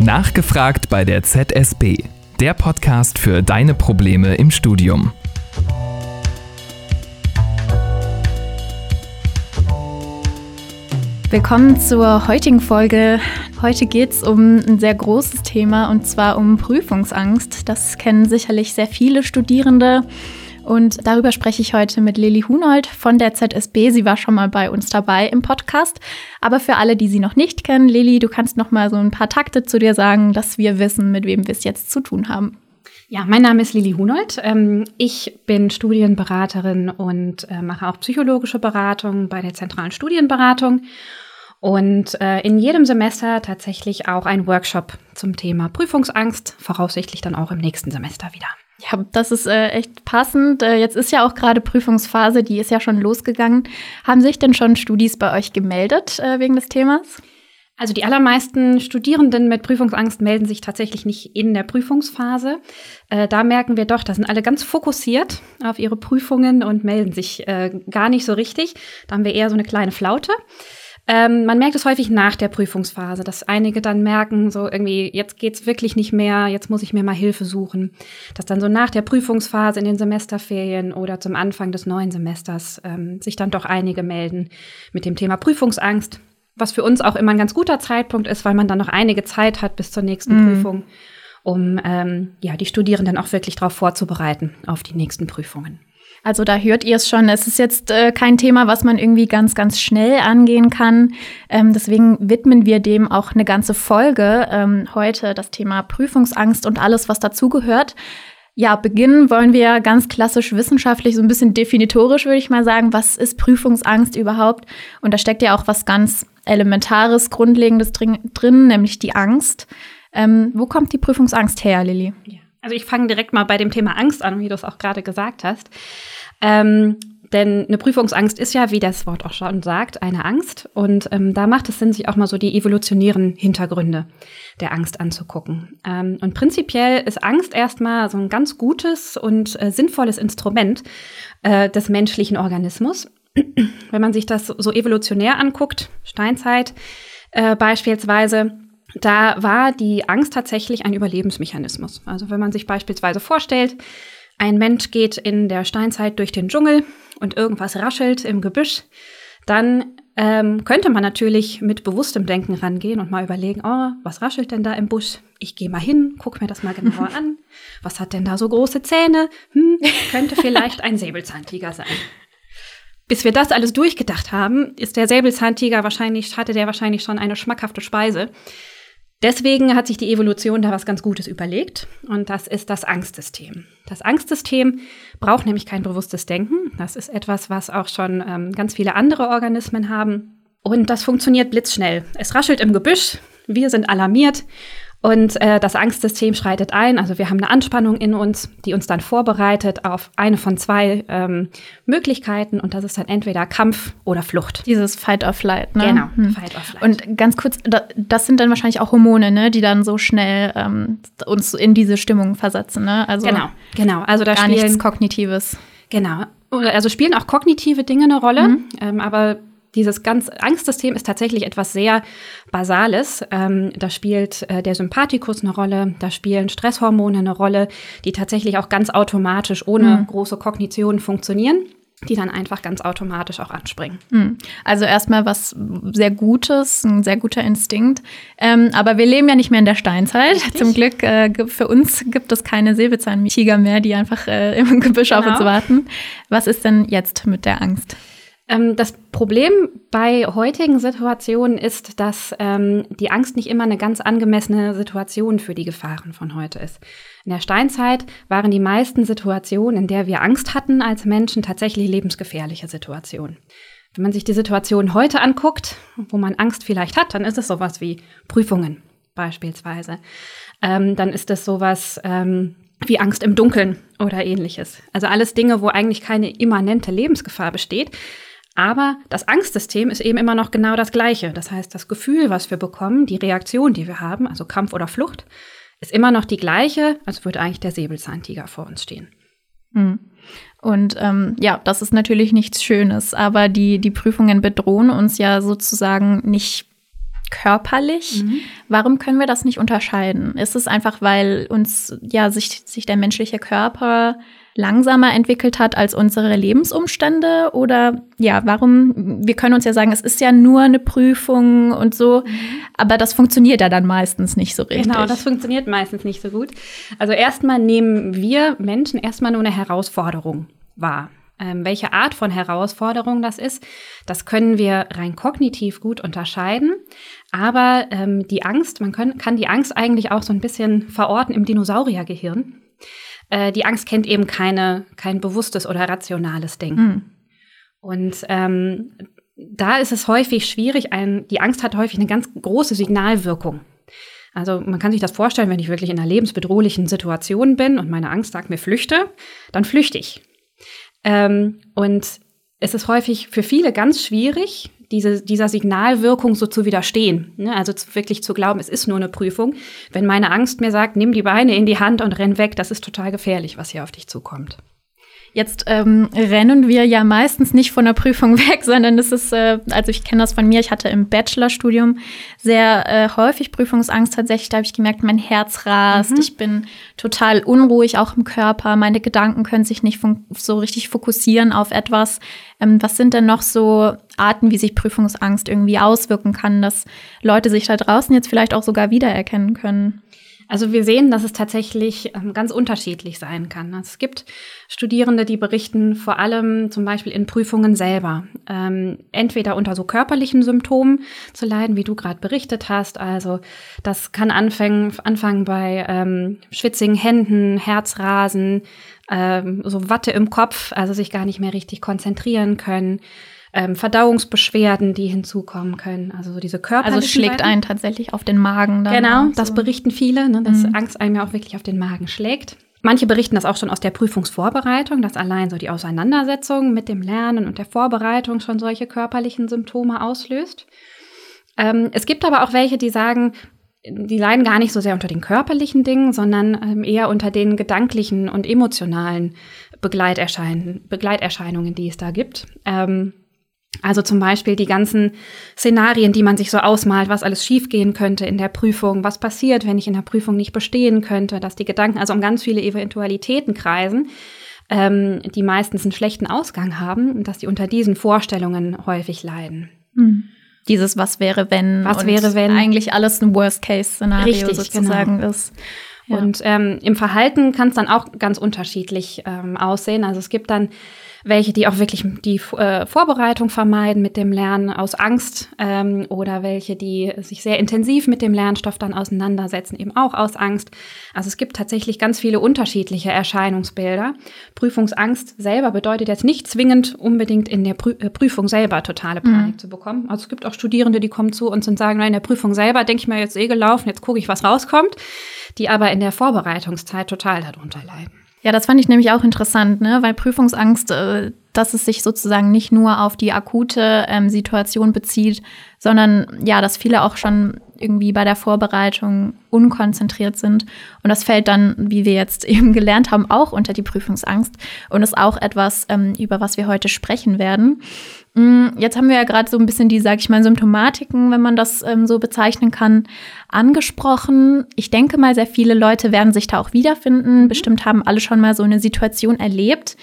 Nachgefragt bei der ZSB, der Podcast für deine Probleme im Studium. Willkommen zur heutigen Folge. Heute geht es um ein sehr großes Thema und zwar um Prüfungsangst. Das kennen sicherlich sehr viele Studierende. Und darüber spreche ich heute mit Lilly Hunold von der ZSB. Sie war schon mal bei uns dabei im Podcast. Aber für alle, die sie noch nicht kennen, Lilly, du kannst noch mal so ein paar Takte zu dir sagen, dass wir wissen, mit wem wir es jetzt zu tun haben. Ja, mein Name ist Lili Hunold. Ähm, ich bin Studienberaterin und äh, mache auch psychologische Beratung bei der zentralen Studienberatung und äh, in jedem Semester tatsächlich auch ein Workshop zum Thema Prüfungsangst, voraussichtlich dann auch im nächsten Semester wieder. Ja, das ist äh, echt passend. Äh, jetzt ist ja auch gerade Prüfungsphase, die ist ja schon losgegangen. Haben sich denn schon Studis bei euch gemeldet äh, wegen des Themas? Also die allermeisten Studierenden mit Prüfungsangst melden sich tatsächlich nicht in der Prüfungsphase. Äh, da merken wir doch, da sind alle ganz fokussiert auf ihre Prüfungen und melden sich äh, gar nicht so richtig. Da haben wir eher so eine kleine Flaute. Ähm, man merkt es häufig nach der Prüfungsphase, dass einige dann merken, so irgendwie, jetzt geht's wirklich nicht mehr, jetzt muss ich mir mal Hilfe suchen. Dass dann so nach der Prüfungsphase in den Semesterferien oder zum Anfang des neuen Semesters ähm, sich dann doch einige melden mit dem Thema Prüfungsangst was für uns auch immer ein ganz guter Zeitpunkt ist, weil man dann noch einige Zeit hat bis zur nächsten mhm. Prüfung, um ähm, ja, die Studierenden auch wirklich darauf vorzubereiten, auf die nächsten Prüfungen. Also da hört ihr es schon. Es ist jetzt äh, kein Thema, was man irgendwie ganz, ganz schnell angehen kann. Ähm, deswegen widmen wir dem auch eine ganze Folge ähm, heute, das Thema Prüfungsangst und alles, was dazugehört. Ja, beginnen wollen wir ganz klassisch wissenschaftlich, so ein bisschen definitorisch, würde ich mal sagen. Was ist Prüfungsangst überhaupt? Und da steckt ja auch was ganz Elementares, Grundlegendes drin, nämlich die Angst. Ähm, wo kommt die Prüfungsangst her, Lilly? Ja. Also ich fange direkt mal bei dem Thema Angst an, wie du es auch gerade gesagt hast. Ähm, denn eine Prüfungsangst ist ja, wie das Wort auch schon sagt, eine Angst. Und ähm, da macht es Sinn, sich auch mal so die evolutionären Hintergründe der Angst anzugucken. Ähm, und prinzipiell ist Angst erstmal so ein ganz gutes und äh, sinnvolles Instrument äh, des menschlichen Organismus. Wenn man sich das so evolutionär anguckt, Steinzeit äh, beispielsweise, da war die Angst tatsächlich ein Überlebensmechanismus. Also wenn man sich beispielsweise vorstellt, ein Mensch geht in der Steinzeit durch den Dschungel und irgendwas raschelt im Gebüsch, dann ähm, könnte man natürlich mit bewusstem Denken rangehen und mal überlegen, oh, was raschelt denn da im Busch? Ich gehe mal hin, guck mir das mal genauer an. Was hat denn da so große Zähne? Hm, könnte vielleicht ein Säbelzahntiger sein. Bis wir das alles durchgedacht haben, ist der Säbelzahntiger wahrscheinlich, hatte der wahrscheinlich schon eine schmackhafte Speise. Deswegen hat sich die Evolution da was ganz Gutes überlegt und das ist das Angstsystem. Das Angstsystem braucht nämlich kein bewusstes Denken. Das ist etwas, was auch schon ähm, ganz viele andere Organismen haben. Und das funktioniert blitzschnell. Es raschelt im Gebüsch, wir sind alarmiert und äh, das Angstsystem schreitet ein. Also wir haben eine Anspannung in uns, die uns dann vorbereitet auf eine von zwei ähm, Möglichkeiten. Und das ist dann entweder Kampf oder Flucht. Dieses Fight or Flight, ne? Genau, hm. Fight or Flight. Und ganz kurz, das sind dann wahrscheinlich auch Hormone, ne, die dann so schnell ähm, uns in diese Stimmung versetzen, ne? Also genau, genau. Also da gar spielen, nichts Kognitives. Genau. Also spielen auch kognitive Dinge eine Rolle, mhm. ähm, aber dieses ganz Angstsystem ist tatsächlich etwas sehr Basales. Ähm, da spielt äh, der Sympathikus eine Rolle, da spielen Stresshormone eine Rolle, die tatsächlich auch ganz automatisch ohne mhm. große Kognition funktionieren die dann einfach ganz automatisch auch anspringen. Mhm. Also erstmal was sehr Gutes, ein sehr guter Instinkt. Ähm, aber wir leben ja nicht mehr in der Steinzeit. Richtig. Zum Glück äh, für uns gibt es keine Säbelzahntiger mehr, die einfach äh, im Gebüsch genau. auf uns warten. Was ist denn jetzt mit der Angst? Ähm, das Problem bei heutigen Situationen ist, dass ähm, die Angst nicht immer eine ganz angemessene Situation für die Gefahren von heute ist. In der Steinzeit waren die meisten Situationen, in der wir Angst hatten als Menschen, tatsächlich lebensgefährliche Situationen. Wenn man sich die Situation heute anguckt, wo man Angst vielleicht hat, dann ist es sowas wie Prüfungen beispielsweise. Ähm, dann ist es sowas ähm, wie Angst im Dunkeln oder ähnliches. Also alles Dinge, wo eigentlich keine immanente Lebensgefahr besteht, aber das Angstsystem ist eben immer noch genau das gleiche. Das heißt, das Gefühl, was wir bekommen, die Reaktion, die wir haben, also Kampf oder Flucht, ist immer noch die gleiche, als würde eigentlich der Säbelzahntiger vor uns stehen. Hm. Und ähm, ja, das ist natürlich nichts Schönes, aber die, die Prüfungen bedrohen uns ja sozusagen nicht körperlich. Mhm. Warum können wir das nicht unterscheiden? Ist es einfach, weil uns ja sich, sich der menschliche Körper langsamer entwickelt hat als unsere Lebensumstände? Oder ja, warum? Wir können uns ja sagen, es ist ja nur eine Prüfung und so, mhm. aber das funktioniert ja dann meistens nicht so richtig. Genau, das funktioniert meistens nicht so gut. Also erstmal nehmen wir Menschen erstmal nur eine Herausforderung wahr. Ähm, welche Art von Herausforderung das ist, das können wir rein kognitiv gut unterscheiden. Aber ähm, die Angst, man können, kann die Angst eigentlich auch so ein bisschen verorten im Dinosauriergehirn. Äh, die Angst kennt eben keine, kein bewusstes oder rationales Denken. Mhm. Und ähm, da ist es häufig schwierig, ein, die Angst hat häufig eine ganz große Signalwirkung. Also man kann sich das vorstellen, wenn ich wirklich in einer lebensbedrohlichen Situation bin und meine Angst sagt mir flüchte, dann flüchte ich. Ähm, und es ist häufig für viele ganz schwierig, diese, dieser Signalwirkung so zu widerstehen. Ne? Also zu, wirklich zu glauben, es ist nur eine Prüfung. Wenn meine Angst mir sagt, nimm die Beine in die Hand und renn weg, das ist total gefährlich, was hier auf dich zukommt. Jetzt ähm, rennen wir ja meistens nicht von der Prüfung weg, sondern es ist, äh, also ich kenne das von mir, ich hatte im Bachelorstudium sehr äh, häufig Prüfungsangst tatsächlich. Da habe ich gemerkt, mein Herz rast, mhm. ich bin total unruhig auch im Körper, meine Gedanken können sich nicht so richtig fokussieren auf etwas. Ähm, was sind denn noch so Arten, wie sich Prüfungsangst irgendwie auswirken kann, dass Leute sich da draußen jetzt vielleicht auch sogar wiedererkennen können? Also wir sehen, dass es tatsächlich ähm, ganz unterschiedlich sein kann. Es gibt Studierende, die berichten vor allem zum Beispiel in Prüfungen selber, ähm, entweder unter so körperlichen Symptomen zu leiden, wie du gerade berichtet hast. Also das kann anfangen, anfangen bei ähm, schwitzigen Händen, Herzrasen, ähm, so Watte im Kopf, also sich gar nicht mehr richtig konzentrieren können ähm, Verdauungsbeschwerden, die hinzukommen können. Also so diese Körper. Also es schlägt einen tatsächlich auf den Magen. genau, so. das berichten viele, ne, dass mhm. Angst einem ja auch wirklich auf den Magen schlägt. Manche berichten das auch schon aus der Prüfungsvorbereitung, dass allein so die Auseinandersetzung mit dem Lernen und der Vorbereitung schon solche körperlichen Symptome auslöst. Ähm, es gibt aber auch welche, die sagen, die leiden gar nicht so sehr unter den körperlichen Dingen, sondern ähm, eher unter den gedanklichen und emotionalen Begleiterschein Begleiterscheinungen, die es da gibt. Ähm, also zum Beispiel die ganzen Szenarien, die man sich so ausmalt, was alles schiefgehen könnte in der Prüfung, was passiert, wenn ich in der Prüfung nicht bestehen könnte, dass die Gedanken also um ganz viele Eventualitäten kreisen, ähm, die meistens einen schlechten Ausgang haben und dass die unter diesen Vorstellungen häufig leiden. Mhm. Dieses Was wäre wenn? Was wäre wenn? Eigentlich alles ein Worst-Case-Szenario sozusagen genau. ist. Ja. Und ähm, im Verhalten kann es dann auch ganz unterschiedlich ähm, aussehen. Also es gibt dann welche, die auch wirklich die äh, Vorbereitung vermeiden mit dem Lernen aus Angst ähm, oder welche, die sich sehr intensiv mit dem Lernstoff dann auseinandersetzen, eben auch aus Angst. Also es gibt tatsächlich ganz viele unterschiedliche Erscheinungsbilder. Prüfungsangst selber bedeutet jetzt nicht zwingend unbedingt in der Prü äh, Prüfung selber totale Panik mhm. zu bekommen. Also es gibt auch Studierende, die kommen zu uns und sagen, nein, in der Prüfung selber denke ich mir jetzt eh gelaufen, jetzt gucke ich, was rauskommt, die aber in der Vorbereitungszeit total darunter leiden. Ja, das fand ich nämlich auch interessant, ne? weil Prüfungsangst, äh, dass es sich sozusagen nicht nur auf die akute ähm, Situation bezieht, sondern ja, dass viele auch schon irgendwie bei der Vorbereitung unkonzentriert sind. Und das fällt dann, wie wir jetzt eben gelernt haben, auch unter die Prüfungsangst und ist auch etwas, ähm, über was wir heute sprechen werden. Mm, jetzt haben wir ja gerade so ein bisschen die, sag ich mal, Symptomatiken, wenn man das ähm, so bezeichnen kann, angesprochen. Ich denke mal, sehr viele Leute werden sich da auch wiederfinden. Mhm. Bestimmt haben alle schon mal so eine Situation erlebt,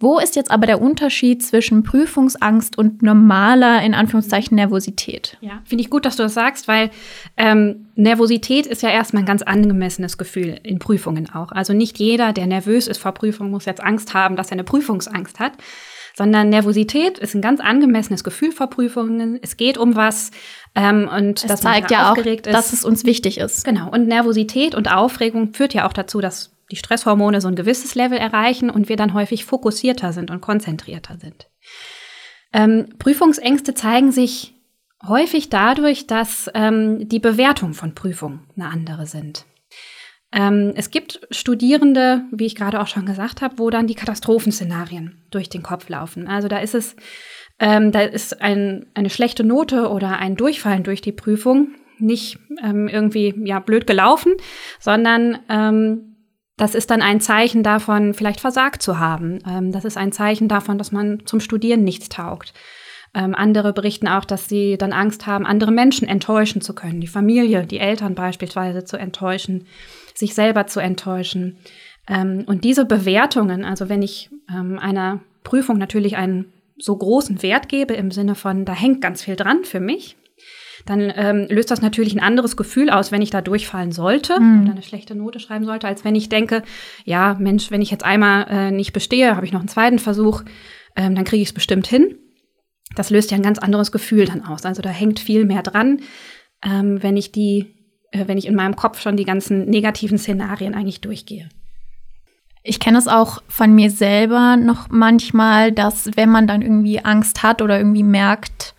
wo ist jetzt aber der Unterschied zwischen Prüfungsangst und normaler, in Anführungszeichen, Nervosität? Ja, finde ich gut, dass du das sagst, weil ähm, Nervosität ist ja erstmal ein ganz angemessenes Gefühl in Prüfungen auch. Also nicht jeder, der nervös ist vor Prüfungen, muss jetzt Angst haben, dass er eine Prüfungsangst hat, sondern Nervosität ist ein ganz angemessenes Gefühl vor Prüfungen. Es geht um was ähm, und es das zeigt ja auch, ist. dass es uns wichtig ist. Genau. Und Nervosität und Aufregung führt ja auch dazu, dass die Stresshormone so ein gewisses Level erreichen und wir dann häufig fokussierter sind und konzentrierter sind. Ähm, Prüfungsängste zeigen sich häufig dadurch, dass ähm, die Bewertung von Prüfungen eine andere sind. Ähm, es gibt Studierende, wie ich gerade auch schon gesagt habe, wo dann die Katastrophenszenarien durch den Kopf laufen. Also da ist es, ähm, da ist ein, eine schlechte Note oder ein Durchfallen durch die Prüfung nicht ähm, irgendwie ja blöd gelaufen, sondern ähm, das ist dann ein Zeichen davon, vielleicht versagt zu haben. Ähm, das ist ein Zeichen davon, dass man zum Studieren nichts taugt. Ähm, andere berichten auch, dass sie dann Angst haben, andere Menschen enttäuschen zu können, die Familie, die Eltern beispielsweise zu enttäuschen, sich selber zu enttäuschen. Ähm, und diese Bewertungen, also wenn ich ähm, einer Prüfung natürlich einen so großen Wert gebe im Sinne von, da hängt ganz viel dran für mich, dann ähm, löst das natürlich ein anderes Gefühl aus, wenn ich da durchfallen sollte mhm. oder eine schlechte Note schreiben sollte, als wenn ich denke, ja, Mensch, wenn ich jetzt einmal äh, nicht bestehe, habe ich noch einen zweiten Versuch, ähm, dann kriege ich es bestimmt hin. Das löst ja ein ganz anderes Gefühl dann aus. Also da hängt viel mehr dran, ähm, wenn ich die, wenn ich in meinem Kopf schon die ganzen negativen Szenarien eigentlich durchgehe. Ich kenne es auch von mir selber noch manchmal, dass wenn man dann irgendwie Angst hat oder irgendwie merkt,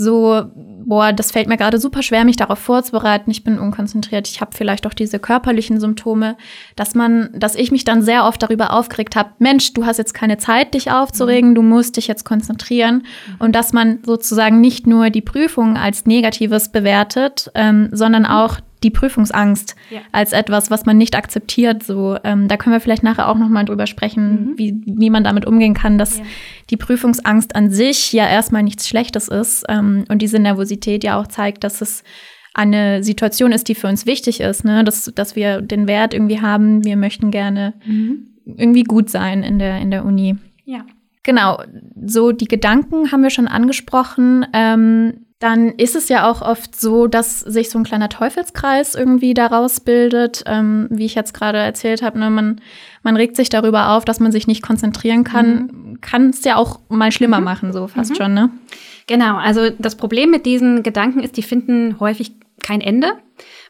so, boah, das fällt mir gerade super schwer, mich darauf vorzubereiten. Ich bin unkonzentriert. Ich habe vielleicht auch diese körperlichen Symptome, dass man, dass ich mich dann sehr oft darüber aufgeregt habe, Mensch, du hast jetzt keine Zeit, dich aufzuregen, du musst dich jetzt konzentrieren. Und dass man sozusagen nicht nur die Prüfung als Negatives bewertet, ähm, sondern auch die Prüfungsangst ja. als etwas, was man nicht akzeptiert. So, ähm, da können wir vielleicht nachher auch noch mal drüber sprechen, mhm. wie, wie man damit umgehen kann, dass ja. die Prüfungsangst an sich ja erstmal nichts Schlechtes ist ähm, und diese Nervosität ja auch zeigt, dass es eine Situation ist, die für uns wichtig ist, ne? dass, dass wir den Wert irgendwie haben, wir möchten gerne mhm. irgendwie gut sein in der, in der Uni. Ja. Genau, so die Gedanken haben wir schon angesprochen. Ähm, dann ist es ja auch oft so, dass sich so ein kleiner Teufelskreis irgendwie daraus bildet. Ähm, wie ich jetzt gerade erzählt habe, ne, man, man regt sich darüber auf, dass man sich nicht konzentrieren kann. Mhm. Kann es ja auch mal schlimmer mhm. machen, so fast mhm. schon, ne? Genau, also das Problem mit diesen Gedanken ist, die finden häufig kein Ende,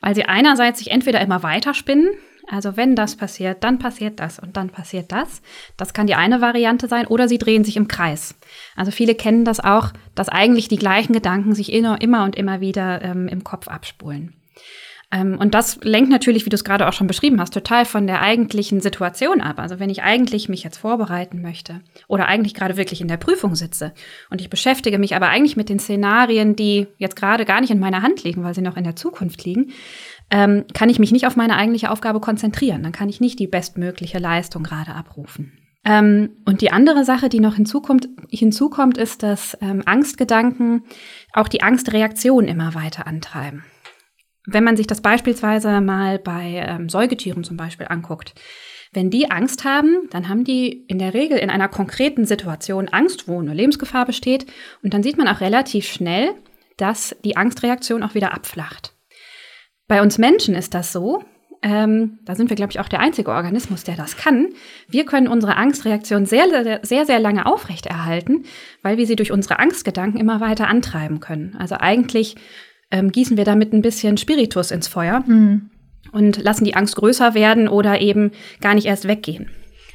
weil sie einerseits sich entweder immer weiter spinnen, also wenn das passiert, dann passiert das und dann passiert das. Das kann die eine Variante sein oder sie drehen sich im Kreis. Also viele kennen das auch, dass eigentlich die gleichen Gedanken sich immer, und immer wieder ähm, im Kopf abspulen. Ähm, und das lenkt natürlich, wie du es gerade auch schon beschrieben hast, total von der eigentlichen Situation ab. Also wenn ich eigentlich mich jetzt vorbereiten möchte oder eigentlich gerade wirklich in der Prüfung sitze und ich beschäftige mich aber eigentlich mit den Szenarien, die jetzt gerade gar nicht in meiner Hand liegen, weil sie noch in der Zukunft liegen, ähm, kann ich mich nicht auf meine eigentliche Aufgabe konzentrieren. Dann kann ich nicht die bestmögliche Leistung gerade abrufen. Ähm, und die andere Sache, die noch hinzukommt, hinzukommt ist, dass ähm, Angstgedanken auch die Angstreaktion immer weiter antreiben. Wenn man sich das beispielsweise mal bei ähm, Säugetieren zum Beispiel anguckt, wenn die Angst haben, dann haben die in der Regel in einer konkreten Situation Angst, wo eine Lebensgefahr besteht. Und dann sieht man auch relativ schnell, dass die Angstreaktion auch wieder abflacht. Bei uns Menschen ist das so. Ähm, da sind wir, glaube ich, auch der einzige Organismus, der das kann. Wir können unsere Angstreaktion sehr, sehr, sehr, sehr lange aufrechterhalten, weil wir sie durch unsere Angstgedanken immer weiter antreiben können. Also eigentlich ähm, gießen wir damit ein bisschen Spiritus ins Feuer mhm. und lassen die Angst größer werden oder eben gar nicht erst weggehen.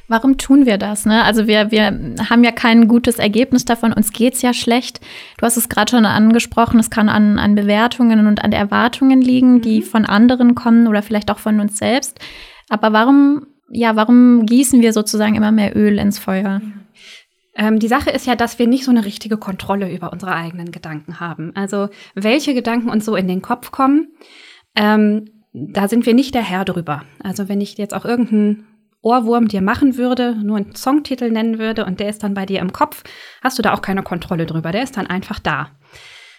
Warum tun wir das? Ne? Also wir, wir haben ja kein gutes Ergebnis davon, uns geht's ja schlecht. Du hast es gerade schon angesprochen, es kann an, an Bewertungen und an Erwartungen liegen, die mhm. von anderen kommen oder vielleicht auch von uns selbst. Aber warum, ja, warum gießen wir sozusagen immer mehr Öl ins Feuer? Ähm, die Sache ist ja, dass wir nicht so eine richtige Kontrolle über unsere eigenen Gedanken haben. Also welche Gedanken uns so in den Kopf kommen, ähm, da sind wir nicht der Herr drüber. Also wenn ich jetzt auch irgendeinen Ohrwurm dir machen würde, nur einen Songtitel nennen würde und der ist dann bei dir im Kopf, hast du da auch keine Kontrolle drüber. Der ist dann einfach da.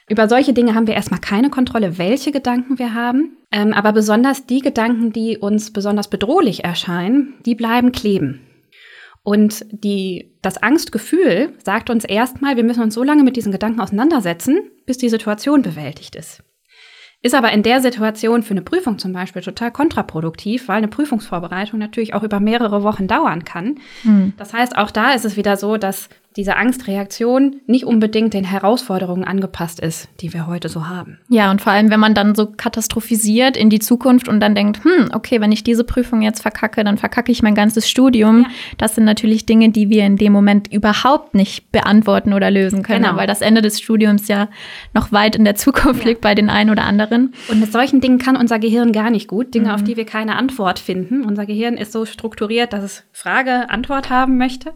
Über solche Dinge haben wir erstmal keine Kontrolle, welche Gedanken wir haben. Ähm, aber besonders die Gedanken, die uns besonders bedrohlich erscheinen, die bleiben kleben. Und die, das Angstgefühl sagt uns erstmal, wir müssen uns so lange mit diesen Gedanken auseinandersetzen, bis die Situation bewältigt ist. Ist aber in der Situation für eine Prüfung zum Beispiel total kontraproduktiv, weil eine Prüfungsvorbereitung natürlich auch über mehrere Wochen dauern kann. Mhm. Das heißt, auch da ist es wieder so, dass diese Angstreaktion nicht unbedingt den Herausforderungen angepasst ist, die wir heute so haben. Ja, und vor allem, wenn man dann so katastrophisiert in die Zukunft und dann denkt, hm, okay, wenn ich diese Prüfung jetzt verkacke, dann verkacke ich mein ganzes Studium. Ja. Das sind natürlich Dinge, die wir in dem Moment überhaupt nicht beantworten oder lösen können, genau. weil das Ende des Studiums ja noch weit in der Zukunft ja. liegt bei den einen oder anderen. Und mit solchen Dingen kann unser Gehirn gar nicht gut, Dinge, mhm. auf die wir keine Antwort finden. Unser Gehirn ist so strukturiert, dass es Frage, Antwort haben möchte.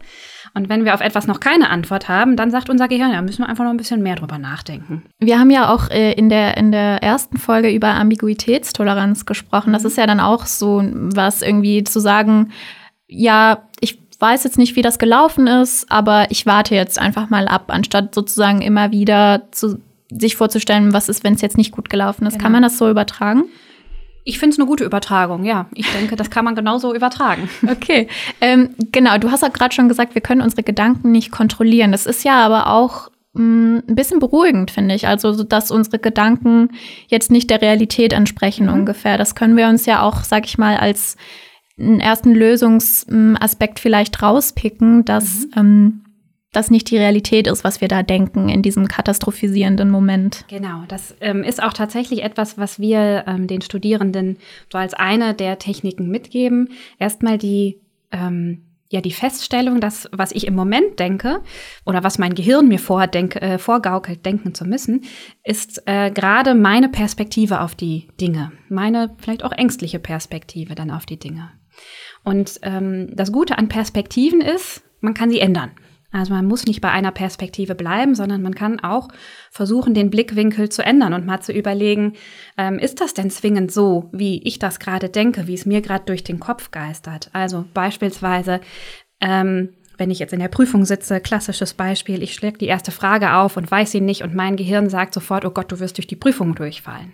Und wenn wir auf etwas noch keine Antwort haben, dann sagt unser Gehirn, ja, müssen wir einfach noch ein bisschen mehr drüber nachdenken. Wir haben ja auch äh, in, der, in der ersten Folge über Ambiguitätstoleranz gesprochen. Das ist ja dann auch so was irgendwie zu sagen, ja, ich weiß jetzt nicht, wie das gelaufen ist, aber ich warte jetzt einfach mal ab, anstatt sozusagen immer wieder zu, sich vorzustellen, was ist, wenn es jetzt nicht gut gelaufen ist. Genau. Kann man das so übertragen? Ich finde es eine gute Übertragung, ja. Ich denke, das kann man genauso übertragen. Okay, ähm, genau. Du hast ja gerade schon gesagt, wir können unsere Gedanken nicht kontrollieren. Das ist ja aber auch mh, mm, ein bisschen beruhigend, finde ich. Also, dass unsere Gedanken jetzt nicht der Realität entsprechen mhm. ungefähr. Das können wir uns ja auch, sag ich mal, als einen ersten Lösungsaspekt vielleicht rauspicken, dass mhm. ähm, das nicht die Realität ist, was wir da denken in diesem katastrophisierenden Moment. Genau, das ähm, ist auch tatsächlich etwas, was wir ähm, den Studierenden so als eine der Techniken mitgeben. Erstmal die ähm, ja die Feststellung, dass was ich im Moment denke oder was mein Gehirn mir vordenke, äh, vorgaukelt, denken zu müssen, ist äh, gerade meine Perspektive auf die Dinge, meine vielleicht auch ängstliche Perspektive dann auf die Dinge. Und ähm, das Gute an Perspektiven ist, man kann sie ändern. Also man muss nicht bei einer Perspektive bleiben, sondern man kann auch versuchen, den Blickwinkel zu ändern und mal zu überlegen, ähm, ist das denn zwingend so, wie ich das gerade denke, wie es mir gerade durch den Kopf geistert? Also beispielsweise, ähm, wenn ich jetzt in der Prüfung sitze, klassisches Beispiel, ich schläge die erste Frage auf und weiß sie nicht und mein Gehirn sagt sofort, oh Gott, du wirst durch die Prüfung durchfallen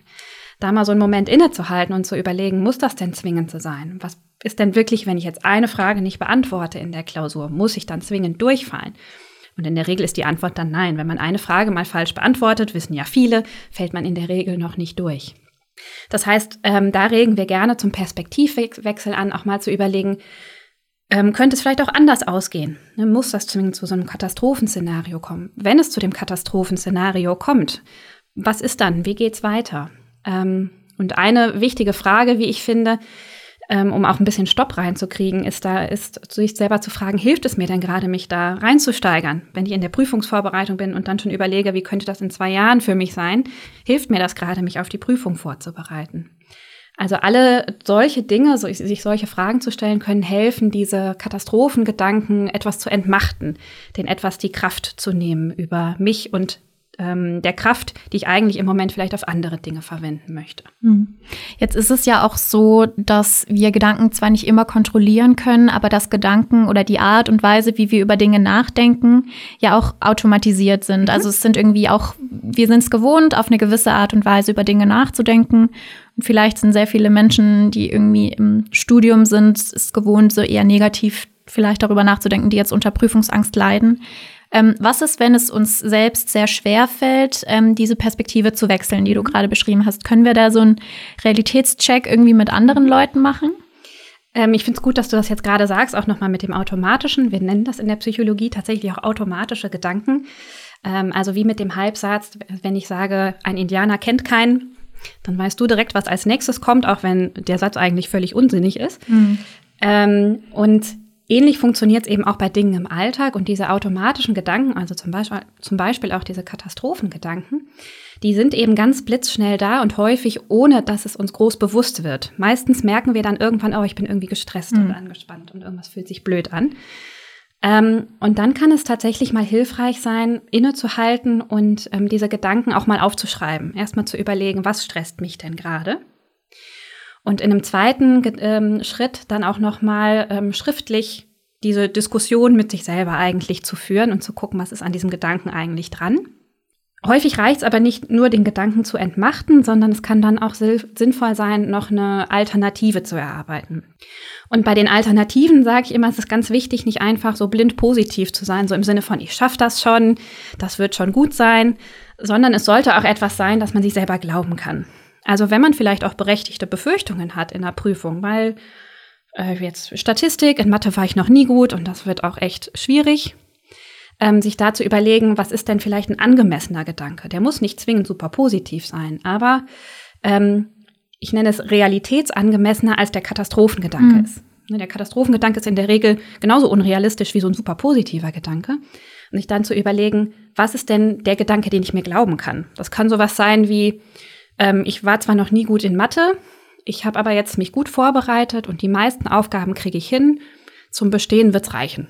da mal so einen Moment innezuhalten und zu überlegen, muss das denn zwingend so sein? Was ist denn wirklich, wenn ich jetzt eine Frage nicht beantworte in der Klausur, muss ich dann zwingend durchfallen? Und in der Regel ist die Antwort dann nein. Wenn man eine Frage mal falsch beantwortet, wissen ja viele, fällt man in der Regel noch nicht durch. Das heißt, ähm, da regen wir gerne zum Perspektivwechsel an, auch mal zu überlegen, ähm, könnte es vielleicht auch anders ausgehen? Ne, muss das zwingend zu so einem Katastrophenszenario kommen? Wenn es zu dem Katastrophenszenario kommt, was ist dann? Wie geht's weiter? Ähm, und eine wichtige Frage, wie ich finde, ähm, um auch ein bisschen Stopp reinzukriegen, ist da, ist sich selber zu fragen, hilft es mir denn gerade, mich da reinzusteigern? Wenn ich in der Prüfungsvorbereitung bin und dann schon überlege, wie könnte das in zwei Jahren für mich sein, hilft mir das gerade, mich auf die Prüfung vorzubereiten? Also alle solche Dinge, so, sich solche Fragen zu stellen, können helfen, diese Katastrophengedanken etwas zu entmachten, den etwas die Kraft zu nehmen über mich und ähm, der Kraft, die ich eigentlich im Moment vielleicht auf andere Dinge verwenden möchte. Hm. Jetzt ist es ja auch so, dass wir Gedanken zwar nicht immer kontrollieren können, aber dass Gedanken oder die Art und Weise, wie wir über Dinge nachdenken, ja auch automatisiert sind. Mhm. Also es sind irgendwie auch, wir sind es gewohnt, auf eine gewisse Art und Weise über Dinge nachzudenken. Und vielleicht sind sehr viele Menschen, die irgendwie im Studium sind, es gewohnt, so eher negativ vielleicht darüber nachzudenken, die jetzt unter Prüfungsangst leiden. Ähm, was ist, wenn es uns selbst sehr schwer fällt, ähm, diese Perspektive zu wechseln, die du mhm. gerade beschrieben hast? Können wir da so einen Realitätscheck irgendwie mit anderen Leuten machen? Ähm, ich finde es gut, dass du das jetzt gerade sagst, auch nochmal mit dem automatischen. Wir nennen das in der Psychologie tatsächlich auch automatische Gedanken. Ähm, also wie mit dem Halbsatz, wenn ich sage, ein Indianer kennt keinen, dann weißt du direkt, was als nächstes kommt, auch wenn der Satz eigentlich völlig unsinnig ist. Mhm. Ähm, und Ähnlich funktioniert es eben auch bei Dingen im Alltag und diese automatischen Gedanken, also zum Beispiel, zum Beispiel auch diese Katastrophengedanken, die sind eben ganz blitzschnell da und häufig ohne, dass es uns groß bewusst wird. Meistens merken wir dann irgendwann, oh, ich bin irgendwie gestresst mhm. und angespannt und irgendwas fühlt sich blöd an. Ähm, und dann kann es tatsächlich mal hilfreich sein, innezuhalten und ähm, diese Gedanken auch mal aufzuschreiben. Erstmal zu überlegen, was stresst mich denn gerade? Und in einem zweiten ähm, Schritt dann auch nochmal ähm, schriftlich diese Diskussion mit sich selber eigentlich zu führen und zu gucken, was ist an diesem Gedanken eigentlich dran. Häufig reicht es aber nicht nur, den Gedanken zu entmachten, sondern es kann dann auch sinnvoll sein, noch eine Alternative zu erarbeiten. Und bei den Alternativen sage ich immer, es ist ganz wichtig, nicht einfach so blind positiv zu sein, so im Sinne von, ich schaffe das schon, das wird schon gut sein, sondern es sollte auch etwas sein, dass man sich selber glauben kann. Also wenn man vielleicht auch berechtigte Befürchtungen hat in der Prüfung, weil äh, jetzt Statistik, in Mathe war ich noch nie gut und das wird auch echt schwierig, ähm, sich da zu überlegen, was ist denn vielleicht ein angemessener Gedanke? Der muss nicht zwingend super positiv sein, aber ähm, ich nenne es realitätsangemessener, als der Katastrophengedanke mhm. ist. Ne, der Katastrophengedanke ist in der Regel genauso unrealistisch wie so ein super positiver Gedanke. Und sich dann zu überlegen, was ist denn der Gedanke, den ich mir glauben kann? Das kann sowas sein wie, ähm, ich war zwar noch nie gut in Mathe, ich habe aber jetzt mich gut vorbereitet und die meisten Aufgaben kriege ich hin. Zum Bestehen wird's reichen.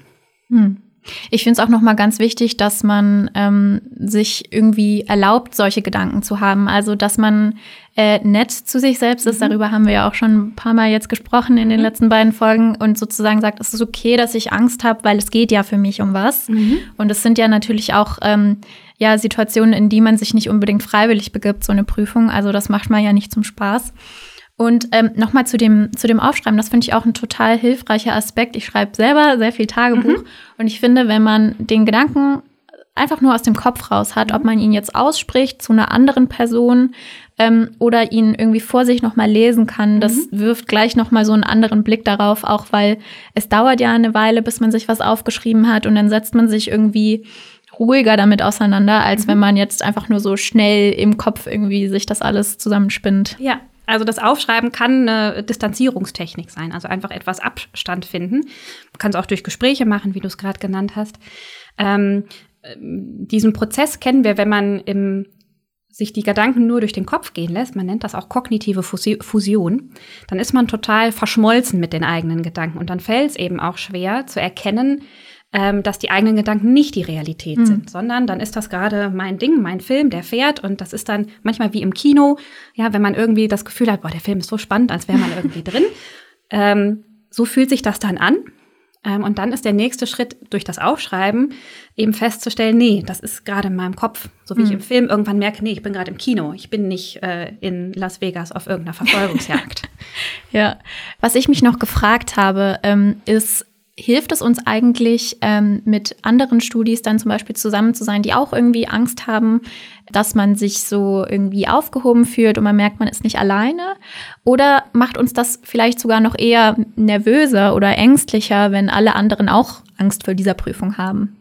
Hm. Ich finde es auch nochmal ganz wichtig, dass man ähm, sich irgendwie erlaubt, solche Gedanken zu haben. Also, dass man äh, nett zu sich selbst ist. Mhm. Darüber haben wir ja auch schon ein paar Mal jetzt gesprochen in den mhm. letzten beiden Folgen und sozusagen sagt, es ist okay, dass ich Angst habe, weil es geht ja für mich um was. Mhm. Und es sind ja natürlich auch ähm, ja Situationen, in die man sich nicht unbedingt freiwillig begibt, so eine Prüfung. Also das macht man ja nicht zum Spaß. Und ähm, nochmal zu dem, zu dem Aufschreiben, das finde ich auch ein total hilfreicher Aspekt. Ich schreibe selber sehr viel Tagebuch mhm. und ich finde, wenn man den Gedanken einfach nur aus dem Kopf raus hat, ob man ihn jetzt ausspricht zu einer anderen Person ähm, oder ihn irgendwie vor sich nochmal lesen kann, das mhm. wirft gleich nochmal so einen anderen Blick darauf, auch weil es dauert ja eine Weile, bis man sich was aufgeschrieben hat und dann setzt man sich irgendwie ruhiger damit auseinander, als mhm. wenn man jetzt einfach nur so schnell im Kopf irgendwie sich das alles zusammenspinnt. Ja, also das Aufschreiben kann eine Distanzierungstechnik sein, also einfach etwas Abstand finden. Man kann es auch durch Gespräche machen, wie du es gerade genannt hast. Ähm, diesen Prozess kennen wir, wenn man im, sich die Gedanken nur durch den Kopf gehen lässt. Man nennt das auch kognitive Fusion. Dann ist man total verschmolzen mit den eigenen Gedanken und dann fällt es eben auch schwer zu erkennen, ähm, dass die eigenen Gedanken nicht die Realität mhm. sind, sondern dann ist das gerade mein Ding, mein Film, der fährt und das ist dann manchmal wie im Kino, ja, wenn man irgendwie das Gefühl hat, boah, der Film ist so spannend, als wäre man irgendwie drin. Ähm, so fühlt sich das dann an. Ähm, und dann ist der nächste Schritt durch das Aufschreiben eben festzustellen, nee, das ist gerade in meinem Kopf. So wie mhm. ich im Film irgendwann merke, nee, ich bin gerade im Kino. Ich bin nicht äh, in Las Vegas auf irgendeiner Verfolgungsjagd. ja, was ich mich noch gefragt habe, ähm, ist, hilft es uns eigentlich, ähm, mit anderen Studis dann zum Beispiel zusammen zu sein, die auch irgendwie Angst haben, dass man sich so irgendwie aufgehoben fühlt und man merkt, man ist nicht alleine? Oder macht uns das vielleicht sogar noch eher nervöser oder ängstlicher, wenn alle anderen auch Angst vor dieser Prüfung haben?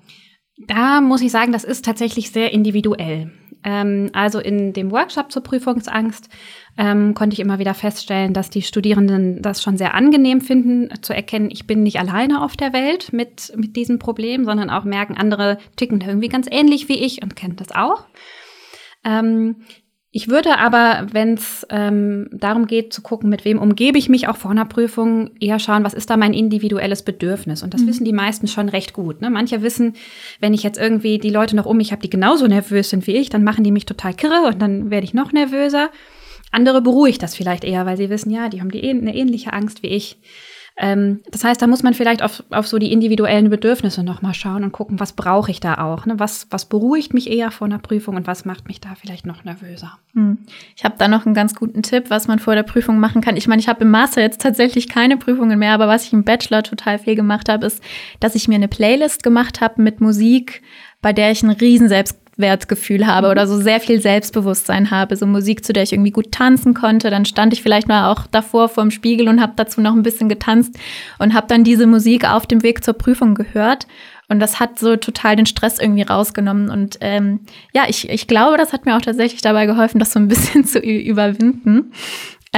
Da muss ich sagen, das ist tatsächlich sehr individuell. Ähm, also in dem Workshop zur Prüfungsangst ähm, konnte ich immer wieder feststellen, dass die Studierenden das schon sehr angenehm finden, zu erkennen, ich bin nicht alleine auf der Welt mit, mit diesem Problem, sondern auch merken, andere ticken irgendwie ganz ähnlich wie ich und kennen das auch. Ähm, ich würde aber, wenn es ähm, darum geht zu gucken, mit wem umgebe ich mich auch vor einer Prüfung, eher schauen, was ist da mein individuelles Bedürfnis. Und das mhm. wissen die meisten schon recht gut. Ne? Manche wissen, wenn ich jetzt irgendwie die Leute noch um mich habe, die genauso nervös sind wie ich, dann machen die mich total kirre und dann werde ich noch nervöser. Andere beruhigt das vielleicht eher, weil sie wissen, ja, die haben die, eine ähnliche Angst wie ich. Ähm, das heißt, da muss man vielleicht auf, auf so die individuellen Bedürfnisse nochmal schauen und gucken, was brauche ich da auch? Ne? Was, was beruhigt mich eher vor einer Prüfung und was macht mich da vielleicht noch nervöser? Hm. Ich habe da noch einen ganz guten Tipp, was man vor der Prüfung machen kann. Ich meine, ich habe im Master jetzt tatsächlich keine Prüfungen mehr, aber was ich im Bachelor total viel gemacht habe, ist, dass ich mir eine Playlist gemacht habe mit Musik, bei der ich einen riesen Selbst Selbstwertgefühl habe oder so sehr viel Selbstbewusstsein habe, so Musik, zu der ich irgendwie gut tanzen konnte. Dann stand ich vielleicht mal auch davor vor dem Spiegel und habe dazu noch ein bisschen getanzt und habe dann diese Musik auf dem Weg zur Prüfung gehört. Und das hat so total den Stress irgendwie rausgenommen. Und ähm, ja, ich, ich glaube, das hat mir auch tatsächlich dabei geholfen, das so ein bisschen zu überwinden.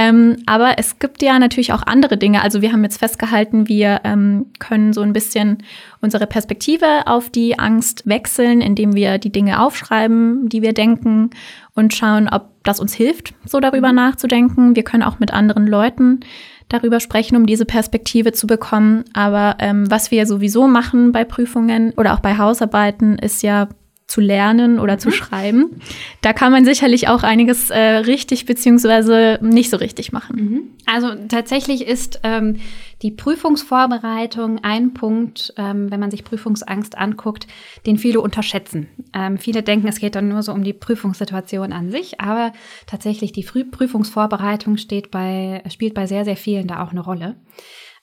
Ähm, aber es gibt ja natürlich auch andere Dinge. Also wir haben jetzt festgehalten, wir ähm, können so ein bisschen unsere Perspektive auf die Angst wechseln, indem wir die Dinge aufschreiben, die wir denken und schauen, ob das uns hilft, so darüber mhm. nachzudenken. Wir können auch mit anderen Leuten darüber sprechen, um diese Perspektive zu bekommen. Aber ähm, was wir sowieso machen bei Prüfungen oder auch bei Hausarbeiten, ist ja zu lernen oder mhm. zu schreiben. Da kann man sicherlich auch einiges äh, richtig beziehungsweise nicht so richtig machen. Mhm. Also tatsächlich ist ähm, die Prüfungsvorbereitung ein Punkt, ähm, wenn man sich Prüfungsangst anguckt, den viele unterschätzen. Ähm, viele denken, es geht dann nur so um die Prüfungssituation an sich, aber tatsächlich die Früh Prüfungsvorbereitung steht bei, spielt bei sehr, sehr vielen da auch eine Rolle.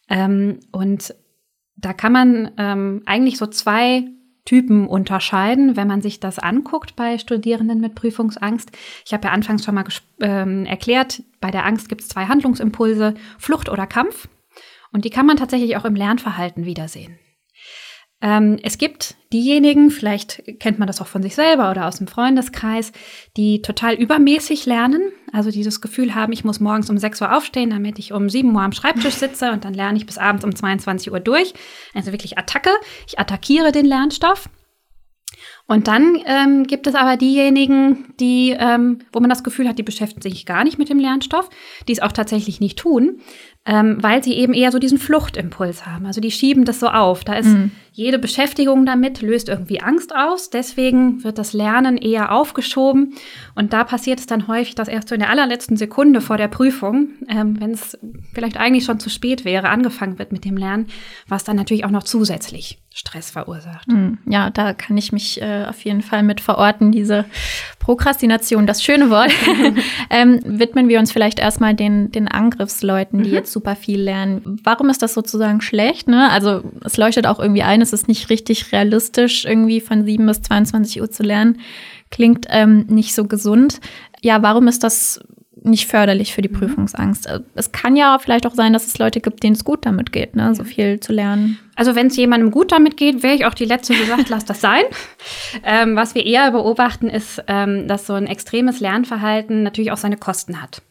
Ähm, und da kann man ähm, eigentlich so zwei Typen unterscheiden, wenn man sich das anguckt bei Studierenden mit Prüfungsangst. Ich habe ja anfangs schon mal ähm, erklärt, bei der Angst gibt es zwei Handlungsimpulse, Flucht oder Kampf. Und die kann man tatsächlich auch im Lernverhalten wiedersehen. Ähm, es gibt diejenigen, vielleicht kennt man das auch von sich selber oder aus dem Freundeskreis, die total übermäßig lernen, also die das Gefühl haben, ich muss morgens um 6 Uhr aufstehen, damit ich um 7 Uhr am Schreibtisch sitze und dann lerne ich bis abends um 22 Uhr durch. Also wirklich Attacke. Ich attackiere den Lernstoff. Und dann ähm, gibt es aber diejenigen, die, ähm, wo man das Gefühl hat, die beschäftigen sich gar nicht mit dem Lernstoff, die es auch tatsächlich nicht tun, ähm, weil sie eben eher so diesen Fluchtimpuls haben. Also die schieben das so auf. Da ist, mhm. Jede Beschäftigung damit löst irgendwie Angst aus. Deswegen wird das Lernen eher aufgeschoben. Und da passiert es dann häufig, dass erst so in der allerletzten Sekunde vor der Prüfung, ähm, wenn es vielleicht eigentlich schon zu spät wäre, angefangen wird mit dem Lernen, was dann natürlich auch noch zusätzlich Stress verursacht. Hm, ja, da kann ich mich äh, auf jeden Fall mit verorten, diese Prokrastination, das schöne Wort. ähm, widmen wir uns vielleicht erstmal den, den Angriffsleuten, die mhm. jetzt super viel lernen. Warum ist das sozusagen schlecht? Ne? Also es leuchtet auch irgendwie ein, es ist nicht richtig realistisch, irgendwie von 7 bis 22 Uhr zu lernen. Klingt ähm, nicht so gesund. Ja, warum ist das nicht förderlich für die mhm. Prüfungsangst. Äh, es kann ja vielleicht auch sein, dass es Leute gibt, denen es gut damit geht, ne? so viel zu lernen. Also wenn es jemandem gut damit geht, wäre ich auch die Letzte, die sagt, lass das sein. Ähm, was wir eher beobachten, ist, ähm, dass so ein extremes Lernverhalten natürlich auch seine Kosten hat.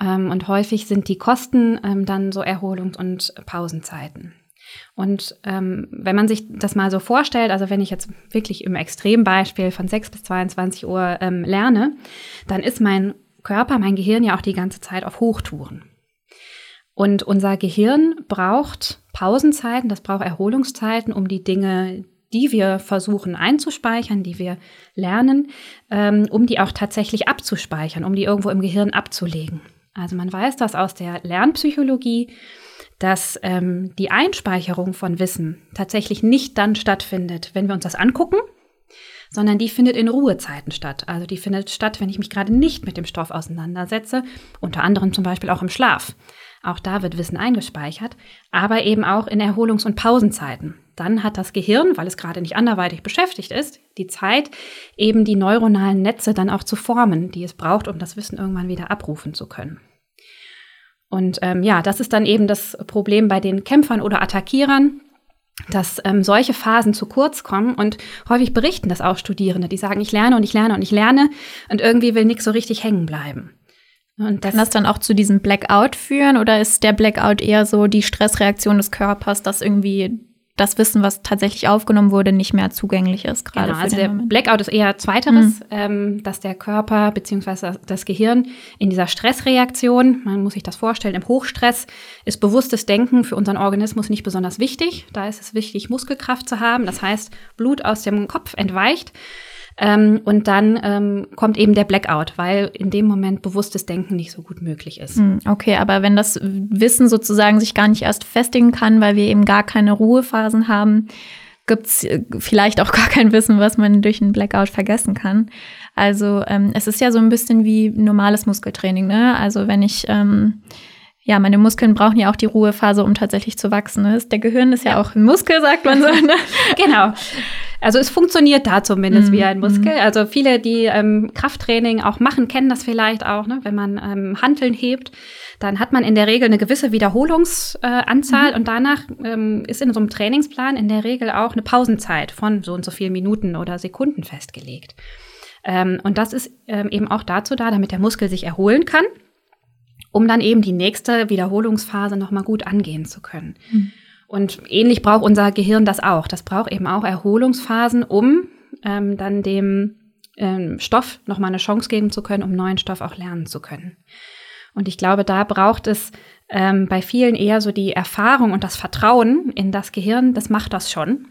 Ähm, und häufig sind die Kosten ähm, dann so Erholungs- und Pausenzeiten. Und ähm, wenn man sich das mal so vorstellt, also wenn ich jetzt wirklich im Extrembeispiel von 6 bis 22 Uhr ähm, lerne, dann ist mein Körper, mein Gehirn ja auch die ganze Zeit auf Hochtouren. Und unser Gehirn braucht Pausenzeiten, das braucht Erholungszeiten, um die Dinge, die wir versuchen einzuspeichern, die wir lernen, ähm, um die auch tatsächlich abzuspeichern, um die irgendwo im Gehirn abzulegen. Also man weiß das aus der Lernpsychologie, dass ähm, die Einspeicherung von Wissen tatsächlich nicht dann stattfindet, wenn wir uns das angucken, sondern die findet in Ruhezeiten statt. Also die findet statt, wenn ich mich gerade nicht mit dem Stoff auseinandersetze, unter anderem zum Beispiel auch im Schlaf. Auch da wird Wissen eingespeichert, aber eben auch in Erholungs- und Pausenzeiten. Dann hat das Gehirn, weil es gerade nicht anderweitig beschäftigt ist, die Zeit, eben die neuronalen Netze dann auch zu formen, die es braucht, um das Wissen irgendwann wieder abrufen zu können. Und ähm, ja, das ist dann eben das Problem bei den Kämpfern oder Attackierern, dass ähm, solche Phasen zu kurz kommen und häufig berichten das auch Studierende, die sagen, ich lerne und ich lerne und ich lerne und irgendwie will nichts so richtig hängen bleiben. Und das Kann das dann auch zu diesem Blackout führen oder ist der Blackout eher so die Stressreaktion des Körpers, dass irgendwie das Wissen, was tatsächlich aufgenommen wurde, nicht mehr zugänglich ist. Gerade genau, also der Moment. Blackout ist eher zweiteres, mhm. ähm, dass der Körper bzw. das Gehirn in dieser Stressreaktion, man muss sich das vorstellen, im Hochstress ist bewusstes Denken für unseren Organismus nicht besonders wichtig. Da ist es wichtig, Muskelkraft zu haben. Das heißt, Blut aus dem Kopf entweicht. Ähm, und dann ähm, kommt eben der Blackout, weil in dem Moment bewusstes Denken nicht so gut möglich ist. Hm, okay, aber wenn das Wissen sozusagen sich gar nicht erst festigen kann, weil wir eben gar keine Ruhephasen haben, gibt es äh, vielleicht auch gar kein Wissen, was man durch einen Blackout vergessen kann. Also ähm, es ist ja so ein bisschen wie normales Muskeltraining. Ne? Also wenn ich ähm, ja, meine Muskeln brauchen ja auch die Ruhephase, um tatsächlich zu wachsen. Ne? Der Gehirn ist ja, ja, auch ein Muskel, sagt man so. Ne? genau. Also es funktioniert da zumindest mm, wie ein Muskel. Mm. Also viele, die ähm, Krafttraining auch machen, kennen das vielleicht auch. Ne? Wenn man ähm, Hanteln hebt, dann hat man in der Regel eine gewisse Wiederholungsanzahl äh, mm. und danach ähm, ist in so einem Trainingsplan in der Regel auch eine Pausenzeit von so und so vielen Minuten oder Sekunden festgelegt. Ähm, und das ist ähm, eben auch dazu da, damit der Muskel sich erholen kann um dann eben die nächste Wiederholungsphase nochmal gut angehen zu können. Mhm. Und ähnlich braucht unser Gehirn das auch. Das braucht eben auch Erholungsphasen, um ähm, dann dem ähm, Stoff nochmal eine Chance geben zu können, um neuen Stoff auch lernen zu können. Und ich glaube, da braucht es ähm, bei vielen eher so die Erfahrung und das Vertrauen in das Gehirn, das macht das schon.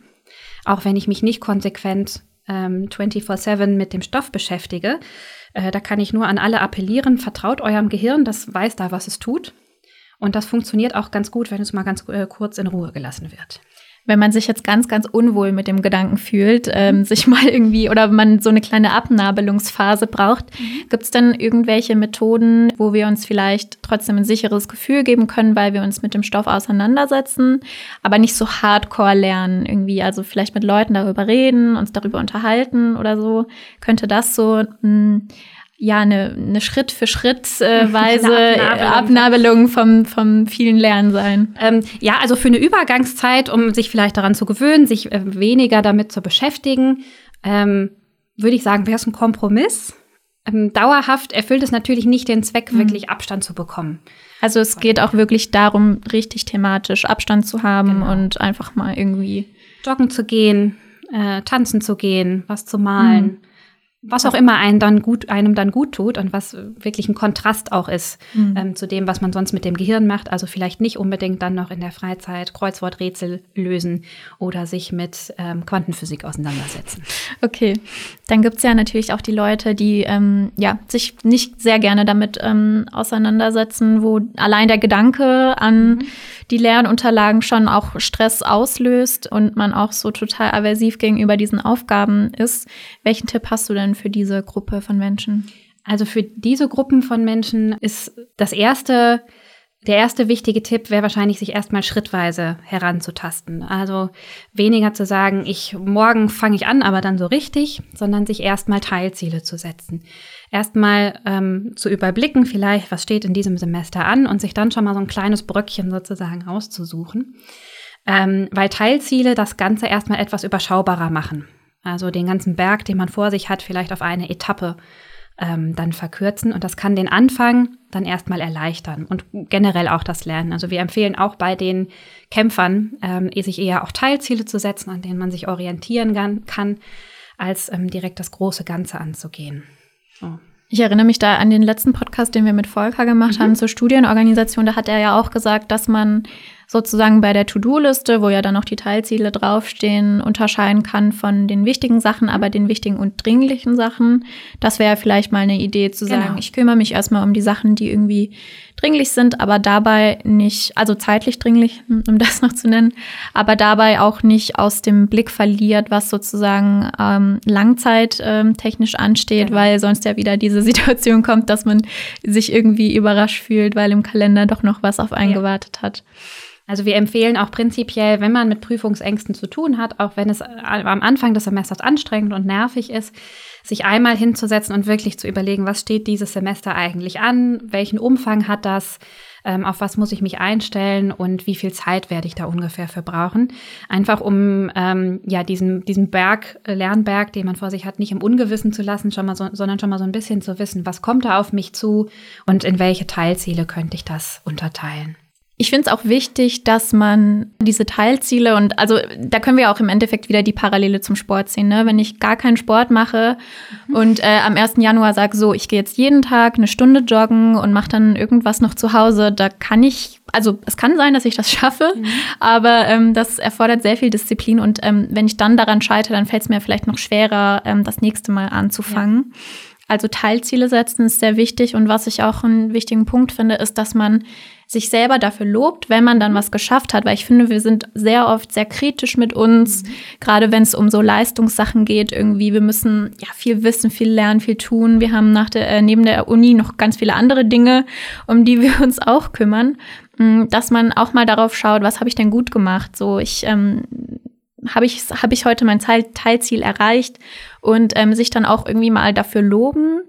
Auch wenn ich mich nicht konsequent ähm, 24-7 mit dem Stoff beschäftige, äh, da kann ich nur an alle appellieren, vertraut eurem Gehirn, das weiß da, was es tut. Und das funktioniert auch ganz gut, wenn es mal ganz äh, kurz in Ruhe gelassen wird. Wenn man sich jetzt ganz, ganz unwohl mit dem Gedanken fühlt, ähm, sich mal irgendwie oder man so eine kleine Abnabelungsphase braucht, mhm. gibt es dann irgendwelche Methoden, wo wir uns vielleicht trotzdem ein sicheres Gefühl geben können, weil wir uns mit dem Stoff auseinandersetzen, aber nicht so hardcore lernen irgendwie, also vielleicht mit Leuten darüber reden, uns darüber unterhalten oder so, könnte das so ein hm, ja eine, eine Schritt für Schritt äh, Weise Abnabelung. Abnabelung vom, vom vielen Lernen sein. Ähm, ja, also für eine Übergangszeit, um sich vielleicht daran zu gewöhnen, sich äh, weniger damit zu beschäftigen, ähm, würde ich sagen, wäre es ein Kompromiss. Ähm, dauerhaft erfüllt es natürlich nicht den Zweck, mhm. wirklich Abstand zu bekommen. Also es geht auch wirklich darum, richtig thematisch Abstand zu haben genau. und einfach mal irgendwie joggen zu gehen, äh, tanzen zu gehen, was zu malen. Mhm was auch immer einem dann gut, einem dann gut tut und was wirklich ein Kontrast auch ist mhm. ähm, zu dem, was man sonst mit dem Gehirn macht. Also vielleicht nicht unbedingt dann noch in der Freizeit Kreuzworträtsel lösen oder sich mit ähm, Quantenphysik auseinandersetzen. Okay, dann gibt's ja natürlich auch die Leute, die ähm, ja, sich nicht sehr gerne damit ähm, auseinandersetzen, wo allein der Gedanke an mhm. die Lernunterlagen schon auch Stress auslöst und man auch so total aversiv gegenüber diesen Aufgaben ist. Welchen Tipp hast du denn? Denn für diese Gruppe von Menschen? Also für diese Gruppen von Menschen ist das erste, der erste wichtige Tipp wäre wahrscheinlich, sich erstmal schrittweise heranzutasten. Also weniger zu sagen, ich morgen fange ich an, aber dann so richtig, sondern sich erstmal Teilziele zu setzen. Erstmal ähm, zu überblicken, vielleicht, was steht in diesem Semester an und sich dann schon mal so ein kleines Bröckchen sozusagen rauszusuchen. Ähm, weil Teilziele das Ganze erstmal etwas überschaubarer machen. Also den ganzen Berg, den man vor sich hat, vielleicht auf eine Etappe ähm, dann verkürzen. Und das kann den Anfang dann erstmal erleichtern und generell auch das Lernen. Also wir empfehlen auch bei den Kämpfern, ähm, sich eher auch Teilziele zu setzen, an denen man sich orientieren kann, als ähm, direkt das große Ganze anzugehen. So. Ich erinnere mich da an den letzten Podcast, den wir mit Volker gemacht mhm. haben zur Studienorganisation. Da hat er ja auch gesagt, dass man sozusagen bei der To-Do-Liste, wo ja dann noch die Teilziele draufstehen, unterscheiden kann von den wichtigen Sachen, aber den wichtigen und dringlichen Sachen. Das wäre vielleicht mal eine Idee zu sagen, genau. ich kümmere mich erstmal um die Sachen, die irgendwie dringlich sind, aber dabei nicht, also zeitlich dringlich, um das noch zu nennen, aber dabei auch nicht aus dem Blick verliert, was sozusagen ähm, langzeittechnisch ähm, ansteht, genau. weil sonst ja wieder diese Situation kommt, dass man sich irgendwie überrascht fühlt, weil im Kalender doch noch was auf einen ja. gewartet hat. Also wir empfehlen auch prinzipiell, wenn man mit Prüfungsängsten zu tun hat, auch wenn es am Anfang des Semesters anstrengend und nervig ist, sich einmal hinzusetzen und wirklich zu überlegen, was steht dieses Semester eigentlich an, welchen Umfang hat das, ähm, auf was muss ich mich einstellen und wie viel Zeit werde ich da ungefähr für brauchen. Einfach um ähm, ja diesen, diesen Berg, äh, Lernberg, den man vor sich hat, nicht im Ungewissen zu lassen, schon mal so, sondern schon mal so ein bisschen zu wissen, was kommt da auf mich zu und in welche Teilziele könnte ich das unterteilen. Ich finde es auch wichtig, dass man diese Teilziele und also da können wir auch im Endeffekt wieder die Parallele zum Sport sehen. Ne? Wenn ich gar keinen Sport mache mhm. und äh, am 1. Januar sage, so, ich gehe jetzt jeden Tag eine Stunde joggen und mache dann irgendwas noch zu Hause, da kann ich, also es kann sein, dass ich das schaffe, mhm. aber ähm, das erfordert sehr viel Disziplin und ähm, wenn ich dann daran scheitere, dann fällt es mir vielleicht noch schwerer, ähm, das nächste Mal anzufangen. Ja. Also Teilziele setzen ist sehr wichtig und was ich auch einen wichtigen Punkt finde, ist, dass man sich selber dafür lobt, wenn man dann was geschafft hat, weil ich finde, wir sind sehr oft sehr kritisch mit uns, mhm. gerade wenn es um so Leistungssachen geht, irgendwie, wir müssen ja viel wissen, viel lernen, viel tun. Wir haben nach der, äh, neben der Uni noch ganz viele andere Dinge, um die wir uns auch kümmern, mm, dass man auch mal darauf schaut, was habe ich denn gut gemacht? So, ich ähm, habe ich, hab ich heute mein Teilziel erreicht und ähm, sich dann auch irgendwie mal dafür loben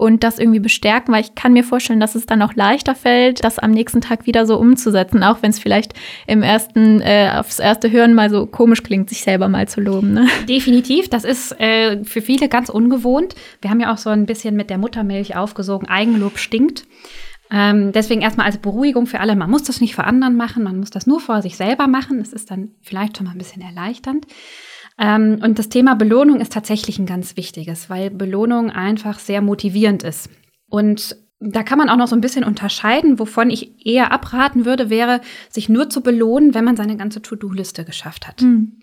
und das irgendwie bestärken, weil ich kann mir vorstellen, dass es dann auch leichter fällt, das am nächsten Tag wieder so umzusetzen, auch wenn es vielleicht im ersten, äh, aufs erste Hören mal so komisch klingt, sich selber mal zu loben. Ne? Definitiv, das ist äh, für viele ganz ungewohnt. Wir haben ja auch so ein bisschen mit der Muttermilch aufgesogen, Eigenlob stinkt. Ähm, deswegen erstmal als Beruhigung für alle, man muss das nicht vor anderen machen, man muss das nur vor sich selber machen. Das ist dann vielleicht schon mal ein bisschen erleichternd. Ähm, und das Thema Belohnung ist tatsächlich ein ganz wichtiges, weil Belohnung einfach sehr motivierend ist. Und da kann man auch noch so ein bisschen unterscheiden, wovon ich eher abraten würde, wäre, sich nur zu belohnen, wenn man seine ganze To-Do-Liste geschafft hat. Mhm.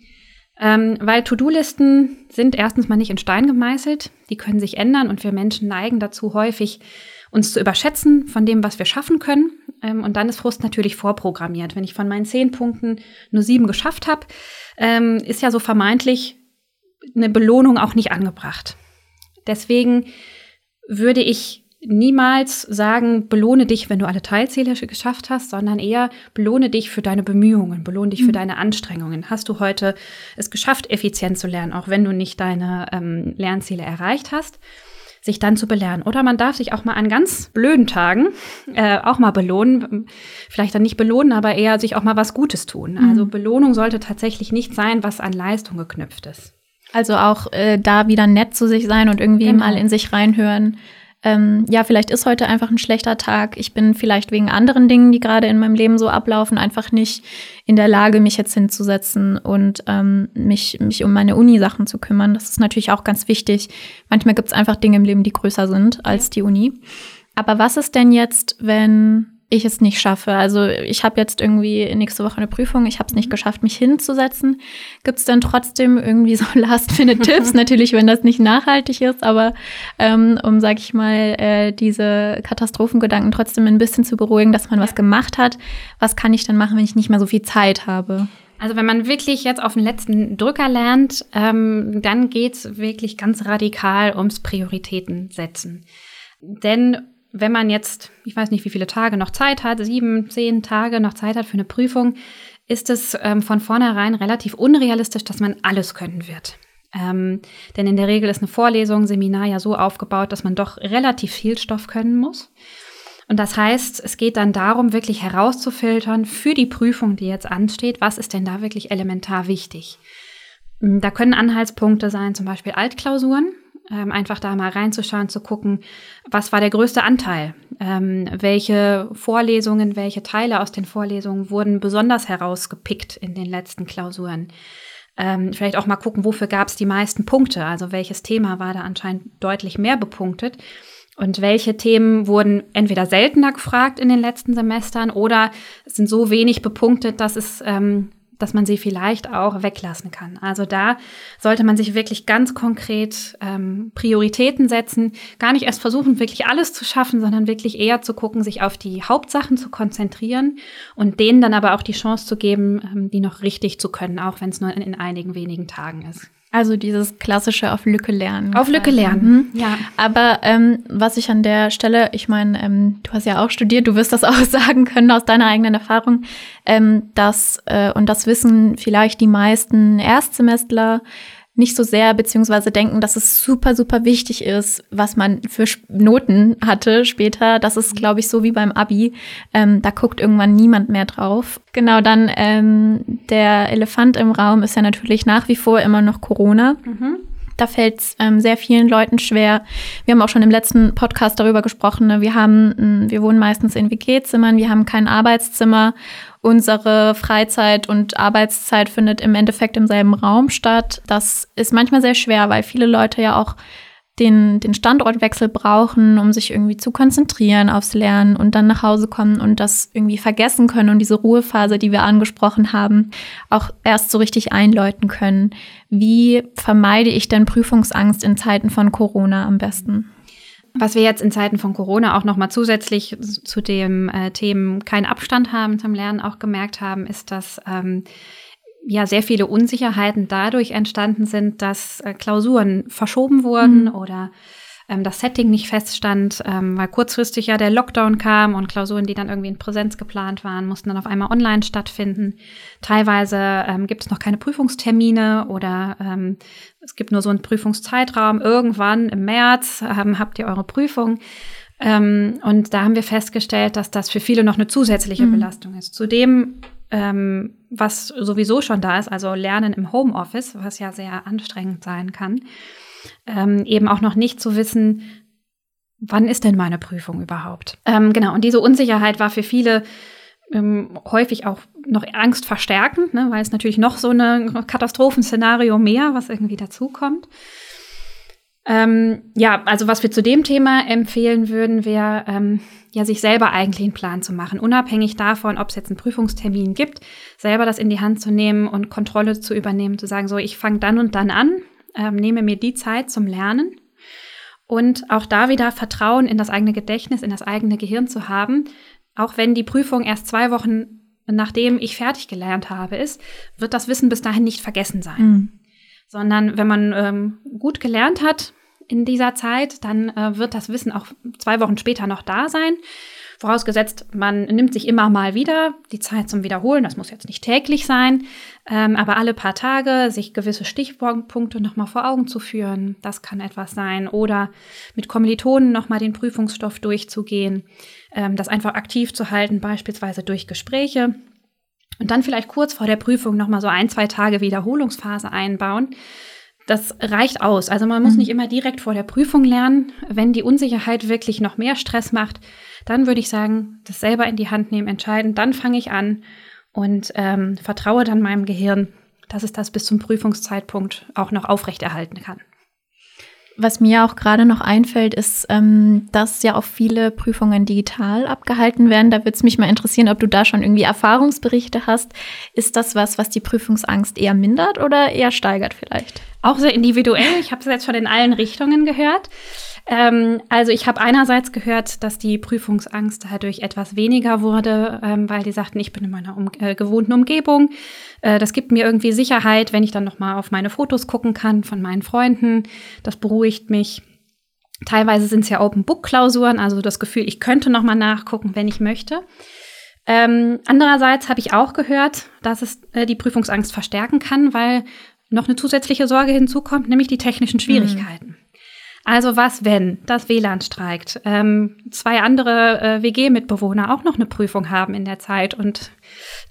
Ähm, weil To-Do-Listen sind erstens mal nicht in Stein gemeißelt, die können sich ändern und wir Menschen neigen dazu häufig, uns zu überschätzen von dem, was wir schaffen können. Ähm, und dann ist Frust natürlich vorprogrammiert. Wenn ich von meinen zehn Punkten nur sieben geschafft habe, ähm, ist ja so vermeintlich eine Belohnung auch nicht angebracht. Deswegen würde ich niemals sagen, belohne dich, wenn du alle Teilziele geschafft hast, sondern eher belohne dich für deine Bemühungen, belohne dich für mhm. deine Anstrengungen. Hast du heute es geschafft, effizient zu lernen, auch wenn du nicht deine ähm, Lernziele erreicht hast? Sich dann zu belehren. Oder man darf sich auch mal an ganz blöden Tagen äh, auch mal belohnen. Vielleicht dann nicht belohnen, aber eher sich auch mal was Gutes tun. Mhm. Also Belohnung sollte tatsächlich nicht sein, was an Leistung geknüpft ist. Also auch äh, da wieder nett zu sich sein und irgendwie genau. mal in sich reinhören. Ähm, ja, vielleicht ist heute einfach ein schlechter Tag. Ich bin vielleicht wegen anderen Dingen, die gerade in meinem Leben so ablaufen, einfach nicht in der Lage, mich jetzt hinzusetzen und ähm, mich, mich um meine Uni-Sachen zu kümmern. Das ist natürlich auch ganz wichtig. Manchmal gibt es einfach Dinge im Leben, die größer sind als die Uni. Aber was ist denn jetzt, wenn ich es nicht schaffe. Also ich habe jetzt irgendwie nächste Woche eine Prüfung, ich habe es nicht mhm. geschafft, mich hinzusetzen. Gibt es dann trotzdem irgendwie so Last-Minute-Tipps? Natürlich, wenn das nicht nachhaltig ist, aber ähm, um, sag ich mal, äh, diese Katastrophengedanken trotzdem ein bisschen zu beruhigen, dass man was gemacht hat. Was kann ich dann machen, wenn ich nicht mehr so viel Zeit habe? Also wenn man wirklich jetzt auf den letzten Drücker lernt, ähm, dann geht's wirklich ganz radikal ums Prioritäten setzen. Denn wenn man jetzt, ich weiß nicht, wie viele Tage noch Zeit hat, sieben, zehn Tage noch Zeit hat für eine Prüfung, ist es ähm, von vornherein relativ unrealistisch, dass man alles können wird. Ähm, denn in der Regel ist eine Vorlesung, Seminar ja so aufgebaut, dass man doch relativ viel Stoff können muss. Und das heißt, es geht dann darum, wirklich herauszufiltern für die Prüfung, die jetzt ansteht, was ist denn da wirklich elementar wichtig. Da können Anhaltspunkte sein, zum Beispiel Altklausuren ähm, einfach da mal reinzuschauen, zu gucken, was war der größte Anteil, ähm, welche Vorlesungen, welche Teile aus den Vorlesungen wurden besonders herausgepickt in den letzten Klausuren. Ähm, vielleicht auch mal gucken, wofür gab es die meisten Punkte, also welches Thema war da anscheinend deutlich mehr bepunktet. Und welche Themen wurden entweder seltener gefragt in den letzten Semestern oder sind so wenig bepunktet, dass es ähm, dass man sie vielleicht auch weglassen kann. Also da sollte man sich wirklich ganz konkret ähm, Prioritäten setzen, gar nicht erst versuchen, wirklich alles zu schaffen, sondern wirklich eher zu gucken, sich auf die Hauptsachen zu konzentrieren und denen dann aber auch die Chance zu geben, ähm, die noch richtig zu können, auch wenn es nur in, in einigen wenigen Tagen ist. Also dieses klassische auf Lücke lernen. Auf Lücke lernen, mhm. ja. Aber ähm, was ich an der Stelle, ich meine, ähm, du hast ja auch studiert, du wirst das auch sagen können aus deiner eigenen Erfahrung, ähm, dass, äh, und das wissen vielleicht die meisten Erstsemestler, nicht so sehr, beziehungsweise denken, dass es super, super wichtig ist, was man für Noten hatte später. Das ist, glaube ich, so wie beim Abi. Ähm, da guckt irgendwann niemand mehr drauf. Genau, dann ähm, der Elefant im Raum ist ja natürlich nach wie vor immer noch Corona. Mhm. Da fällt es ähm, sehr vielen Leuten schwer. Wir haben auch schon im letzten Podcast darüber gesprochen. Ne? Wir haben, wir wohnen meistens in WG-Zimmern, wir haben kein Arbeitszimmer unsere Freizeit und Arbeitszeit findet im Endeffekt im selben Raum statt. Das ist manchmal sehr schwer, weil viele Leute ja auch den, den Standortwechsel brauchen, um sich irgendwie zu konzentrieren aufs Lernen und dann nach Hause kommen und das irgendwie vergessen können und diese Ruhephase, die wir angesprochen haben, auch erst so richtig einläuten können. Wie vermeide ich denn Prüfungsangst in Zeiten von Corona am besten? Was wir jetzt in Zeiten von Corona auch nochmal zusätzlich zu dem äh, Themen keinen Abstand haben zum Lernen auch gemerkt haben, ist, dass ähm, ja sehr viele Unsicherheiten dadurch entstanden sind, dass äh, Klausuren verschoben wurden mhm. oder ähm, das Setting nicht feststand, ähm, weil kurzfristig ja der Lockdown kam und Klausuren, die dann irgendwie in Präsenz geplant waren, mussten dann auf einmal online stattfinden. Teilweise ähm, gibt es noch keine Prüfungstermine oder ähm, es gibt nur so einen Prüfungszeitraum. Irgendwann im März ähm, habt ihr eure Prüfung. Ähm, und da haben wir festgestellt, dass das für viele noch eine zusätzliche mhm. Belastung ist. Zudem ähm, was sowieso schon da ist, also Lernen im Homeoffice, was ja sehr anstrengend sein kann ähm, eben auch noch nicht zu wissen, wann ist denn meine Prüfung überhaupt? Ähm, genau, und diese Unsicherheit war für viele ähm, häufig auch noch Angst verstärkend, ne, weil es natürlich noch so ein Katastrophenszenario mehr, was irgendwie dazukommt. Ähm, ja, also was wir zu dem Thema empfehlen würden, wäre ähm, ja sich selber eigentlich einen Plan zu machen, unabhängig davon, ob es jetzt einen Prüfungstermin gibt, selber das in die Hand zu nehmen und Kontrolle zu übernehmen, zu sagen, so ich fange dann und dann an ähm, nehme mir die Zeit zum Lernen und auch da wieder Vertrauen in das eigene Gedächtnis, in das eigene Gehirn zu haben. Auch wenn die Prüfung erst zwei Wochen nachdem ich fertig gelernt habe ist, wird das Wissen bis dahin nicht vergessen sein. Mhm. Sondern wenn man ähm, gut gelernt hat in dieser Zeit, dann äh, wird das Wissen auch zwei Wochen später noch da sein. Vorausgesetzt, man nimmt sich immer mal wieder die Zeit zum Wiederholen. Das muss jetzt nicht täglich sein, ähm, aber alle paar Tage sich gewisse Stichpunkte nochmal vor Augen zu führen. Das kann etwas sein. Oder mit Kommilitonen nochmal den Prüfungsstoff durchzugehen. Ähm, das einfach aktiv zu halten, beispielsweise durch Gespräche. Und dann vielleicht kurz vor der Prüfung nochmal so ein, zwei Tage Wiederholungsphase einbauen Das reicht aus. Also man muss mhm. nicht immer direkt vor der Prüfung lernen. Wenn die Unsicherheit wirklich noch mehr Stress macht, dann würde ich sagen, das selber in die Hand nehmen, entscheiden. Dann fange ich an und ähm, vertraue dann meinem Gehirn, dass es das bis zum Prüfungszeitpunkt auch noch aufrechterhalten kann. Was mir auch gerade noch einfällt, ist, ähm, dass ja auch viele Prüfungen digital abgehalten werden. Da würde es mich mal interessieren, ob du da schon irgendwie Erfahrungsberichte hast. Ist das was, was die Prüfungsangst eher mindert oder eher steigert vielleicht? Auch sehr individuell. Ich habe es jetzt schon in allen Richtungen gehört. Ähm, also ich habe einerseits gehört, dass die Prüfungsangst dadurch etwas weniger wurde, ähm, weil die sagten, ich bin in meiner um äh, gewohnten Umgebung. Äh, das gibt mir irgendwie Sicherheit, wenn ich dann noch mal auf meine Fotos gucken kann von meinen Freunden. Das beruhigt mich. Teilweise sind es ja Open Book Klausuren, also das Gefühl, ich könnte noch mal nachgucken, wenn ich möchte. Ähm, andererseits habe ich auch gehört, dass es äh, die Prüfungsangst verstärken kann, weil noch eine zusätzliche Sorge hinzukommt, nämlich die technischen Schwierigkeiten. Mhm. Also was, wenn das WLAN streikt, ähm, zwei andere äh, WG-Mitbewohner auch noch eine Prüfung haben in der Zeit und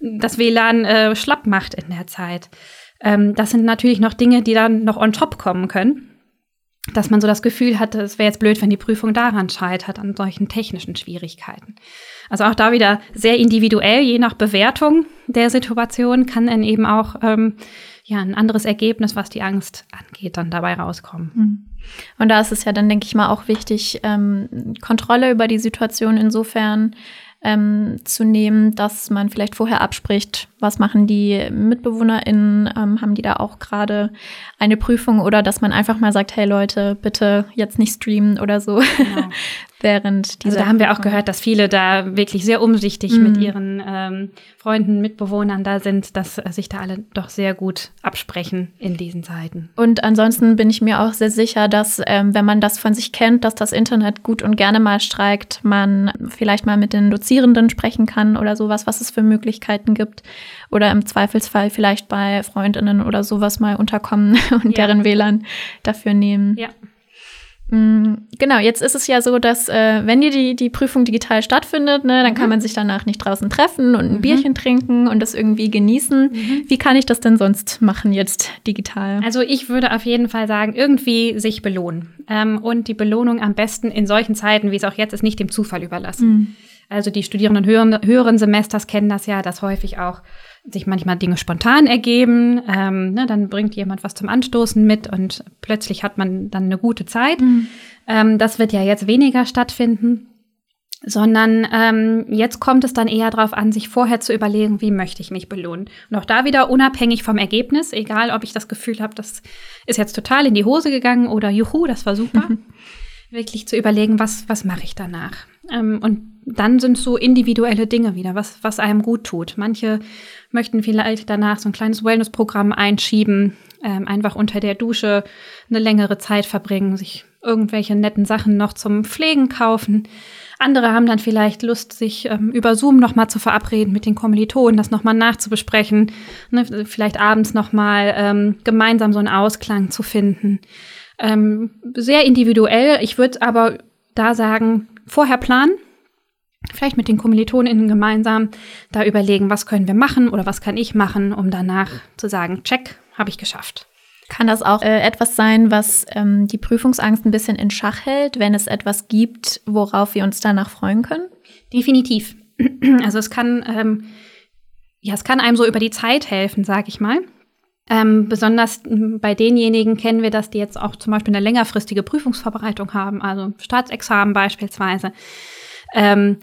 das WLAN äh, schlapp macht in der Zeit. Ähm, das sind natürlich noch Dinge, die dann noch on top kommen können. Dass man so das Gefühl hat, es wäre jetzt blöd, wenn die Prüfung daran scheitert, an solchen technischen Schwierigkeiten. Also auch da wieder sehr individuell, je nach Bewertung der Situation kann dann eben auch ähm, ja, ein anderes Ergebnis, was die Angst angeht, dann dabei rauskommen. Mhm. Und da ist es ja dann, denke ich mal, auch wichtig, ähm, Kontrolle über die Situation insofern ähm, zu nehmen, dass man vielleicht vorher abspricht, was machen die MitbewohnerInnen, ähm, haben die da auch gerade eine Prüfung oder dass man einfach mal sagt, hey Leute, bitte jetzt nicht streamen oder so. Genau. während dieser. Also da haben wir auch gehört, dass viele da wirklich sehr umsichtig mhm. mit ihren ähm, Freunden, Mitbewohnern da sind, dass äh, sich da alle doch sehr gut absprechen in diesen Zeiten. Und ansonsten bin ich mir auch sehr sicher, dass ähm, wenn man das von sich kennt, dass das Internet gut und gerne mal streikt, man vielleicht mal mit den Dozierenden sprechen kann oder sowas, was es für Möglichkeiten gibt. Oder im Zweifelsfall vielleicht bei Freundinnen oder sowas mal unterkommen und ja. deren WLAN dafür nehmen. Ja. Mm, genau, jetzt ist es ja so, dass äh, wenn die, die, die Prüfung digital stattfindet, ne, dann mhm. kann man sich danach nicht draußen treffen und ein mhm. Bierchen trinken und das irgendwie genießen. Mhm. Wie kann ich das denn sonst machen jetzt digital? Also ich würde auf jeden Fall sagen, irgendwie sich belohnen. Ähm, und die Belohnung am besten in solchen Zeiten, wie es auch jetzt ist, nicht dem Zufall überlassen. Mhm. Also die Studierenden höheren, höheren Semesters kennen das ja, dass häufig auch sich manchmal Dinge spontan ergeben. Ähm, ne, dann bringt jemand was zum Anstoßen mit und plötzlich hat man dann eine gute Zeit. Mhm. Ähm, das wird ja jetzt weniger stattfinden, sondern ähm, jetzt kommt es dann eher darauf an, sich vorher zu überlegen, wie möchte ich mich belohnen. Und auch da wieder unabhängig vom Ergebnis, egal ob ich das Gefühl habe, das ist jetzt total in die Hose gegangen oder juhu, das war super. Mhm. Wirklich zu überlegen, was, was mache ich danach. Ähm, und dann sind so individuelle Dinge wieder, was, was einem gut tut. Manche möchten vielleicht danach so ein kleines Wellness-Programm einschieben, ähm, einfach unter der Dusche eine längere Zeit verbringen, sich irgendwelche netten Sachen noch zum Pflegen kaufen. Andere haben dann vielleicht Lust, sich ähm, über Zoom nochmal zu verabreden mit den Kommilitonen, das nochmal nachzubesprechen, ne, vielleicht abends nochmal ähm, gemeinsam so einen Ausklang zu finden. Ähm, sehr individuell. Ich würde aber da sagen, vorher planen, vielleicht mit den KommilitonInnen gemeinsam da überlegen, was können wir machen oder was kann ich machen, um danach zu sagen, check, habe ich geschafft. Kann das auch äh, etwas sein, was ähm, die Prüfungsangst ein bisschen in Schach hält, wenn es etwas gibt, worauf wir uns danach freuen können? Definitiv. Also es kann, ähm, ja, es kann einem so über die Zeit helfen, sag ich mal. Ähm, besonders bei denjenigen kennen wir das, die jetzt auch zum Beispiel eine längerfristige Prüfungsvorbereitung haben, also Staatsexamen beispielsweise. Ähm,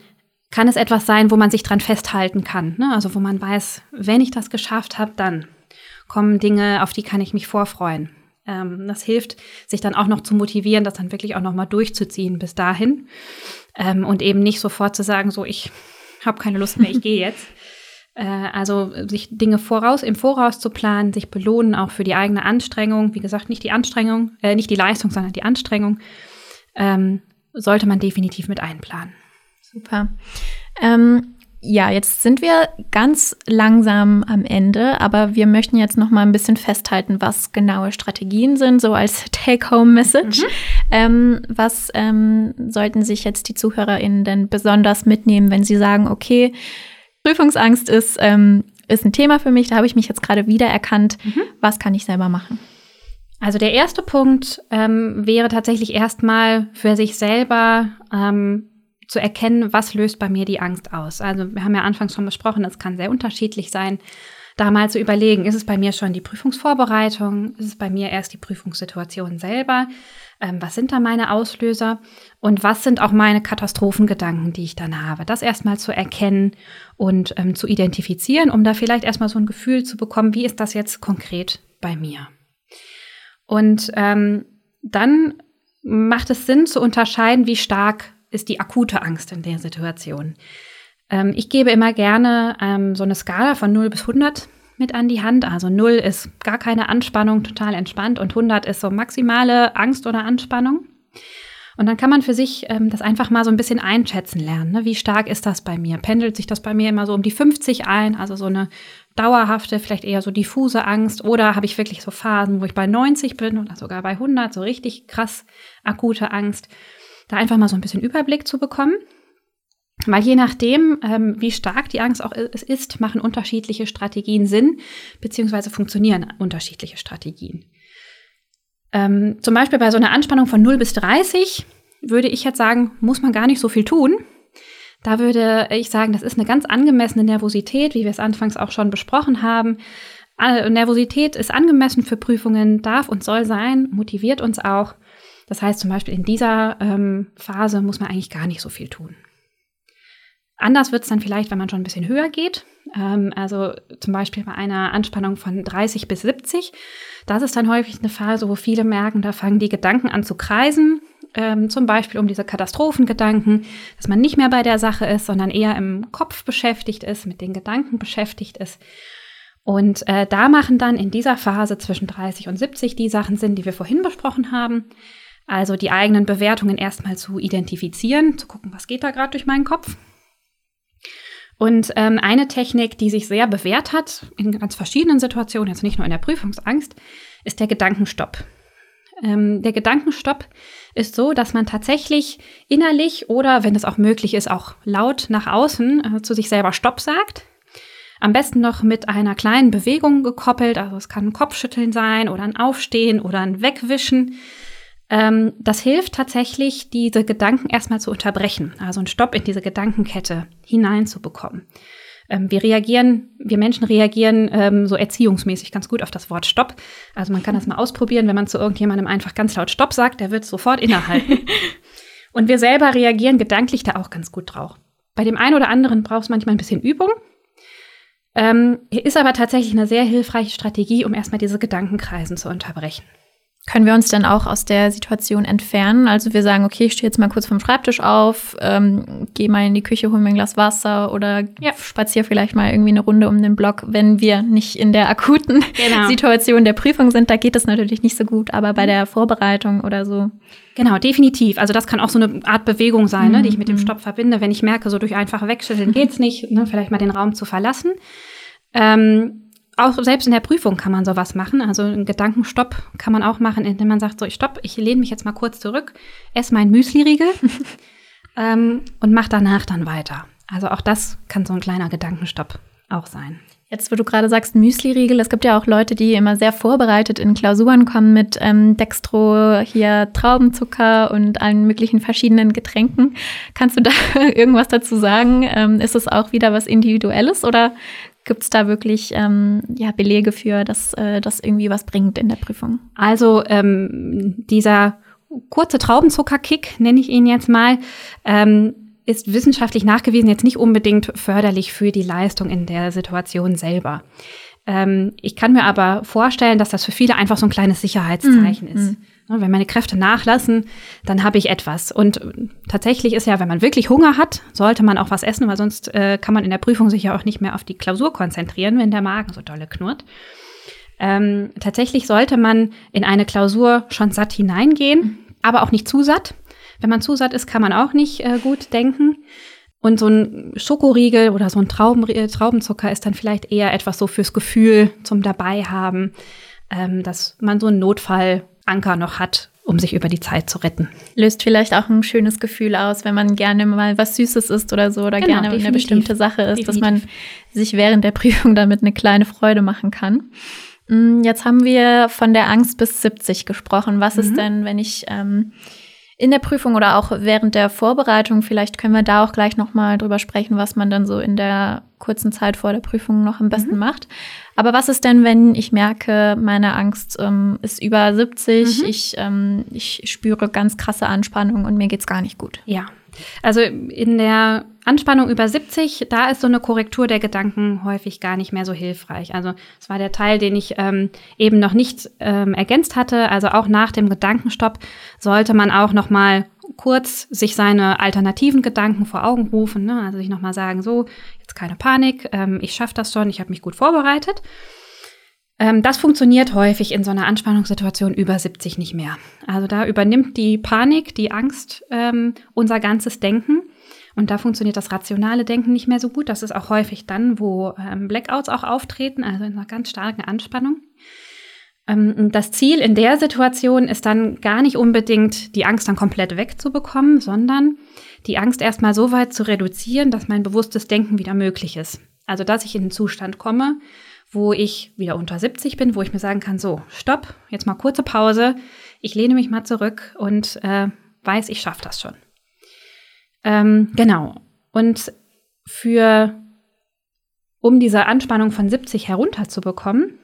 kann es etwas sein, wo man sich dran festhalten kann. Ne? Also wo man weiß, wenn ich das geschafft habe, dann kommen Dinge, auf die kann ich mich vorfreuen. Ähm, das hilft, sich dann auch noch zu motivieren, das dann wirklich auch noch mal durchzuziehen bis dahin ähm, und eben nicht sofort zu sagen, so ich habe keine Lust mehr, ich gehe jetzt. Äh, also sich Dinge voraus im Voraus zu planen, sich belohnen auch für die eigene Anstrengung. Wie gesagt, nicht die Anstrengung, äh, nicht die Leistung, sondern die Anstrengung ähm, sollte man definitiv mit einplanen. Super. Ähm, ja, jetzt sind wir ganz langsam am Ende, aber wir möchten jetzt noch mal ein bisschen festhalten, was genaue Strategien sind, so als Take-Home-Message. Mhm. Ähm, was ähm, sollten sich jetzt die ZuhörerInnen denn besonders mitnehmen, wenn sie sagen, okay, Prüfungsangst ist, ähm, ist ein Thema für mich, da habe ich mich jetzt gerade wiedererkannt. Mhm. Was kann ich selber machen? Also der erste Punkt ähm, wäre tatsächlich erstmal für sich selber ähm, zu erkennen, was löst bei mir die Angst aus. Also wir haben ja anfangs schon besprochen, es kann sehr unterschiedlich sein. Da mal zu überlegen, ist es bei mir schon die Prüfungsvorbereitung, ist es bei mir erst die Prüfungssituation selber, ähm, was sind da meine Auslöser und was sind auch meine Katastrophengedanken, die ich dann habe. Das erstmal zu erkennen und ähm, zu identifizieren, um da vielleicht erstmal so ein Gefühl zu bekommen, wie ist das jetzt konkret bei mir. Und ähm, dann macht es Sinn zu unterscheiden, wie stark ist die akute Angst in der Situation. Ähm, ich gebe immer gerne ähm, so eine Skala von 0 bis 100 mit an die Hand. Also 0 ist gar keine Anspannung, total entspannt und 100 ist so maximale Angst oder Anspannung. Und dann kann man für sich ähm, das einfach mal so ein bisschen einschätzen lernen. Ne? Wie stark ist das bei mir? Pendelt sich das bei mir immer so um die 50 ein? Also so eine dauerhafte, vielleicht eher so diffuse Angst? Oder habe ich wirklich so Phasen, wo ich bei 90 bin oder sogar bei 100, so richtig krass akute Angst? Da einfach mal so ein bisschen Überblick zu bekommen. Weil je nachdem, ähm, wie stark die Angst auch ist, machen unterschiedliche Strategien Sinn, beziehungsweise funktionieren unterschiedliche Strategien. Ähm, zum Beispiel bei so einer Anspannung von 0 bis 30 würde ich jetzt sagen, muss man gar nicht so viel tun. Da würde ich sagen, das ist eine ganz angemessene Nervosität, wie wir es anfangs auch schon besprochen haben. Nervosität ist angemessen für Prüfungen, darf und soll sein, motiviert uns auch. Das heißt zum Beispiel in dieser ähm, Phase muss man eigentlich gar nicht so viel tun. Anders wird es dann vielleicht, wenn man schon ein bisschen höher geht. Ähm, also zum Beispiel bei einer Anspannung von 30 bis 70. Das ist dann häufig eine Phase, wo viele merken, da fangen die Gedanken an zu kreisen. Ähm, zum Beispiel um diese Katastrophengedanken, dass man nicht mehr bei der Sache ist, sondern eher im Kopf beschäftigt ist, mit den Gedanken beschäftigt ist. Und äh, da machen dann in dieser Phase zwischen 30 und 70 die Sachen Sinn, die wir vorhin besprochen haben. Also die eigenen Bewertungen erstmal zu identifizieren, zu gucken, was geht da gerade durch meinen Kopf. Und ähm, eine Technik, die sich sehr bewährt hat, in ganz verschiedenen Situationen, jetzt nicht nur in der Prüfungsangst, ist der Gedankenstopp. Ähm, der Gedankenstopp ist so, dass man tatsächlich innerlich oder, wenn es auch möglich ist, auch laut nach außen äh, zu sich selber Stopp sagt. Am besten noch mit einer kleinen Bewegung gekoppelt. Also es kann ein Kopfschütteln sein oder ein Aufstehen oder ein Wegwischen. Ähm, das hilft tatsächlich, diese Gedanken erstmal zu unterbrechen, also einen Stopp in diese Gedankenkette hineinzubekommen. Ähm, wir reagieren, wir Menschen reagieren ähm, so erziehungsmäßig ganz gut auf das Wort Stopp. Also man kann das mal ausprobieren, wenn man zu irgendjemandem einfach ganz laut Stopp sagt, der wird sofort innehalten. Und wir selber reagieren gedanklich da auch ganz gut drauf. Bei dem einen oder anderen braucht es manchmal ein bisschen Übung. Ähm, ist aber tatsächlich eine sehr hilfreiche Strategie, um erstmal diese Gedankenkreisen zu unterbrechen. Können wir uns dann auch aus der Situation entfernen? Also wir sagen, okay, ich stehe jetzt mal kurz vom Schreibtisch auf, ähm, gehe mal in die Küche, hole mir ein Glas Wasser oder ja. spaziere vielleicht mal irgendwie eine Runde um den Block, wenn wir nicht in der akuten genau. Situation der Prüfung sind. Da geht das natürlich nicht so gut, aber bei der Vorbereitung oder so. Genau, definitiv. Also das kann auch so eine Art Bewegung sein, mhm. ne, die ich mit dem mhm. Stopp verbinde. Wenn ich merke, so durch einfache Wegschütteln geht's nicht, ne, vielleicht mal den Raum zu verlassen. Ähm, auch selbst in der Prüfung kann man sowas machen. Also einen Gedankenstopp kann man auch machen, indem man sagt, so, ich stopp, ich lehne mich jetzt mal kurz zurück, esse meinen Müsli-Riegel ähm, und mach danach dann weiter. Also auch das kann so ein kleiner Gedankenstopp auch sein. Jetzt, wo du gerade sagst, Müsli-Riegel, es gibt ja auch Leute, die immer sehr vorbereitet in Klausuren kommen mit ähm, Dextro, hier Traubenzucker und allen möglichen verschiedenen Getränken. Kannst du da irgendwas dazu sagen? Ähm, ist es auch wieder was Individuelles oder Gibt es da wirklich ähm, ja, Belege für, dass äh, das irgendwie was bringt in der Prüfung? Also ähm, dieser kurze Traubenzuckerkick, nenne ich ihn jetzt mal, ähm, ist wissenschaftlich nachgewiesen jetzt nicht unbedingt förderlich für die Leistung in der Situation selber. Ähm, ich kann mir aber vorstellen, dass das für viele einfach so ein kleines Sicherheitszeichen mm, ist. Mm. Wenn meine Kräfte nachlassen, dann habe ich etwas. Und tatsächlich ist ja, wenn man wirklich Hunger hat, sollte man auch was essen, weil sonst äh, kann man in der Prüfung sich ja auch nicht mehr auf die Klausur konzentrieren, wenn der Magen so dolle knurrt. Ähm, tatsächlich sollte man in eine Klausur schon satt hineingehen, aber auch nicht zu satt. Wenn man zu satt ist, kann man auch nicht äh, gut denken. Und so ein Schokoriegel oder so ein Trauben, äh, Traubenzucker ist dann vielleicht eher etwas so fürs Gefühl zum Dabeihaben, ähm, dass man so einen Notfall Anker noch hat, um sich über die Zeit zu retten. Löst vielleicht auch ein schönes Gefühl aus, wenn man gerne mal was Süßes isst oder so oder genau, gerne definitiv. eine bestimmte Sache ist, definitiv. dass man sich während der Prüfung damit eine kleine Freude machen kann. Mm, jetzt haben wir von der Angst bis 70 gesprochen. Was mhm. ist denn, wenn ich ähm, in der Prüfung oder auch während der Vorbereitung, vielleicht können wir da auch gleich nochmal drüber sprechen, was man dann so in der kurzen Zeit vor der Prüfung noch am besten mhm. macht. Aber was ist denn, wenn ich merke, meine Angst ähm, ist über 70, mhm. ich, ähm, ich spüre ganz krasse Anspannung und mir geht's gar nicht gut? Ja, also in der Anspannung über 70, da ist so eine Korrektur der Gedanken häufig gar nicht mehr so hilfreich. Also es war der Teil, den ich ähm, eben noch nicht ähm, ergänzt hatte. Also auch nach dem Gedankenstopp sollte man auch noch mal kurz sich seine alternativen Gedanken vor Augen rufen. Ne? Also sich noch mal sagen, so jetzt keine Panik, ähm, ich schaffe das schon, ich habe mich gut vorbereitet. Ähm, das funktioniert häufig in so einer Anspannungssituation über 70 nicht mehr. Also da übernimmt die Panik, die Angst ähm, unser ganzes Denken. Und da funktioniert das rationale Denken nicht mehr so gut. Das ist auch häufig dann, wo ähm, Blackouts auch auftreten, also in einer ganz starken Anspannung. Ähm, das Ziel in der Situation ist dann gar nicht unbedingt, die Angst dann komplett wegzubekommen, sondern die Angst erstmal so weit zu reduzieren, dass mein bewusstes Denken wieder möglich ist. Also dass ich in den Zustand komme, wo ich wieder unter 70 bin, wo ich mir sagen kann, so, stopp, jetzt mal kurze Pause, ich lehne mich mal zurück und äh, weiß, ich schaffe das schon. Ähm, genau. Und für, um diese Anspannung von 70 herunterzubekommen,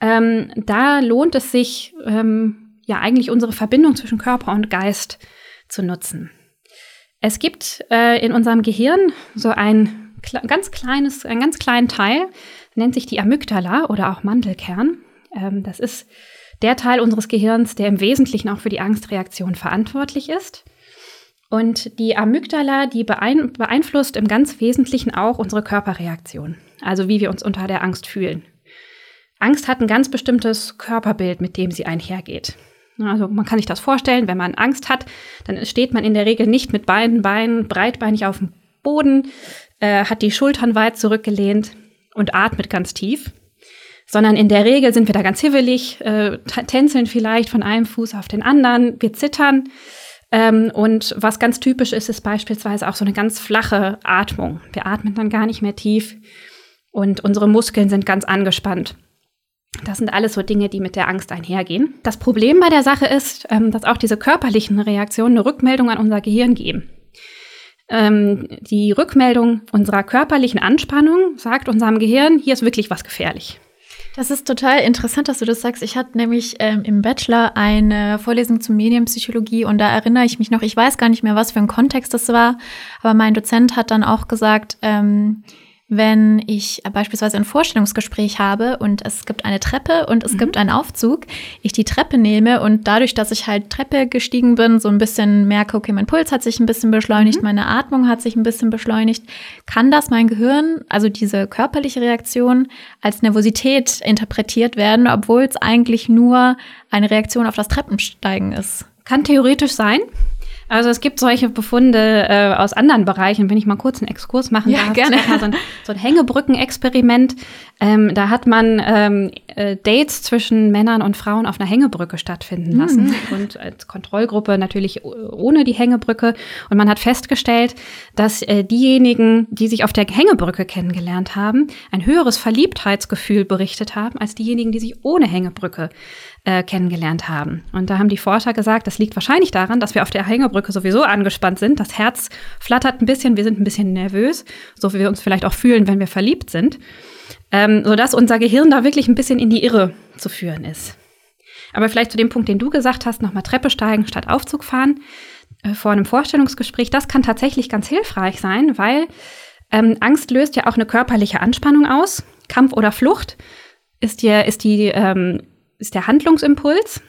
ähm, da lohnt es sich, ähm, ja eigentlich unsere Verbindung zwischen Körper und Geist zu nutzen. Es gibt äh, in unserem Gehirn so ein ganz kleines, einen ganz kleinen Teil, nennt sich die Amygdala oder auch Mandelkern. Ähm, das ist der Teil unseres Gehirns, der im Wesentlichen auch für die Angstreaktion verantwortlich ist. Und die Amygdala, die beein beeinflusst im ganz Wesentlichen auch unsere Körperreaktion, also wie wir uns unter der Angst fühlen. Angst hat ein ganz bestimmtes Körperbild, mit dem sie einhergeht. Also man kann sich das vorstellen, wenn man Angst hat, dann steht man in der Regel nicht mit beiden Beinen breitbeinig auf dem Boden, äh, hat die Schultern weit zurückgelehnt und atmet ganz tief, sondern in der Regel sind wir da ganz hibbelig, äh, tänzeln vielleicht von einem Fuß auf den anderen, wir zittern. Ähm, und was ganz typisch ist, ist beispielsweise auch so eine ganz flache Atmung. Wir atmen dann gar nicht mehr tief und unsere Muskeln sind ganz angespannt. Das sind alles so Dinge, die mit der Angst einhergehen. Das Problem bei der Sache ist, ähm, dass auch diese körperlichen Reaktionen eine Rückmeldung an unser Gehirn geben. Ähm, die Rückmeldung unserer körperlichen Anspannung sagt unserem Gehirn, hier ist wirklich was gefährlich. Das ist total interessant, dass du das sagst. Ich hatte nämlich ähm, im Bachelor eine Vorlesung zur Medienpsychologie und da erinnere ich mich noch, ich weiß gar nicht mehr, was für ein Kontext das war, aber mein Dozent hat dann auch gesagt, ähm, wenn ich beispielsweise ein Vorstellungsgespräch habe und es gibt eine Treppe und es mhm. gibt einen Aufzug, ich die Treppe nehme und dadurch, dass ich halt Treppe gestiegen bin, so ein bisschen merke, okay, mein Puls hat sich ein bisschen beschleunigt, mhm. meine Atmung hat sich ein bisschen beschleunigt, kann das mein Gehirn, also diese körperliche Reaktion, als Nervosität interpretiert werden, obwohl es eigentlich nur eine Reaktion auf das Treppensteigen ist. Kann theoretisch sein. Also es gibt solche Befunde äh, aus anderen Bereichen. Wenn ich mal kurz einen Exkurs machen ja, darf, gerne. So ein, so ein Hängebrücken-Experiment. Ähm, da hat man ähm, äh, Dates zwischen Männern und Frauen auf einer Hängebrücke stattfinden lassen mhm. und als Kontrollgruppe natürlich ohne die Hängebrücke. Und man hat festgestellt, dass äh, diejenigen, die sich auf der Hängebrücke kennengelernt haben, ein höheres Verliebtheitsgefühl berichtet haben als diejenigen, die sich ohne Hängebrücke äh, kennengelernt haben. Und da haben die Forscher gesagt, das liegt wahrscheinlich daran, dass wir auf der Hängebrücke sowieso angespannt sind. Das Herz flattert ein bisschen, wir sind ein bisschen nervös, so wie wir uns vielleicht auch fühlen, wenn wir verliebt sind, ähm, sodass unser Gehirn da wirklich ein bisschen in die Irre zu führen ist. Aber vielleicht zu dem Punkt, den du gesagt hast, nochmal Treppe steigen statt Aufzug fahren äh, vor einem Vorstellungsgespräch, das kann tatsächlich ganz hilfreich sein, weil ähm, Angst löst ja auch eine körperliche Anspannung aus. Kampf oder Flucht ist, die, ist die ähm, ist der Handlungsimpuls.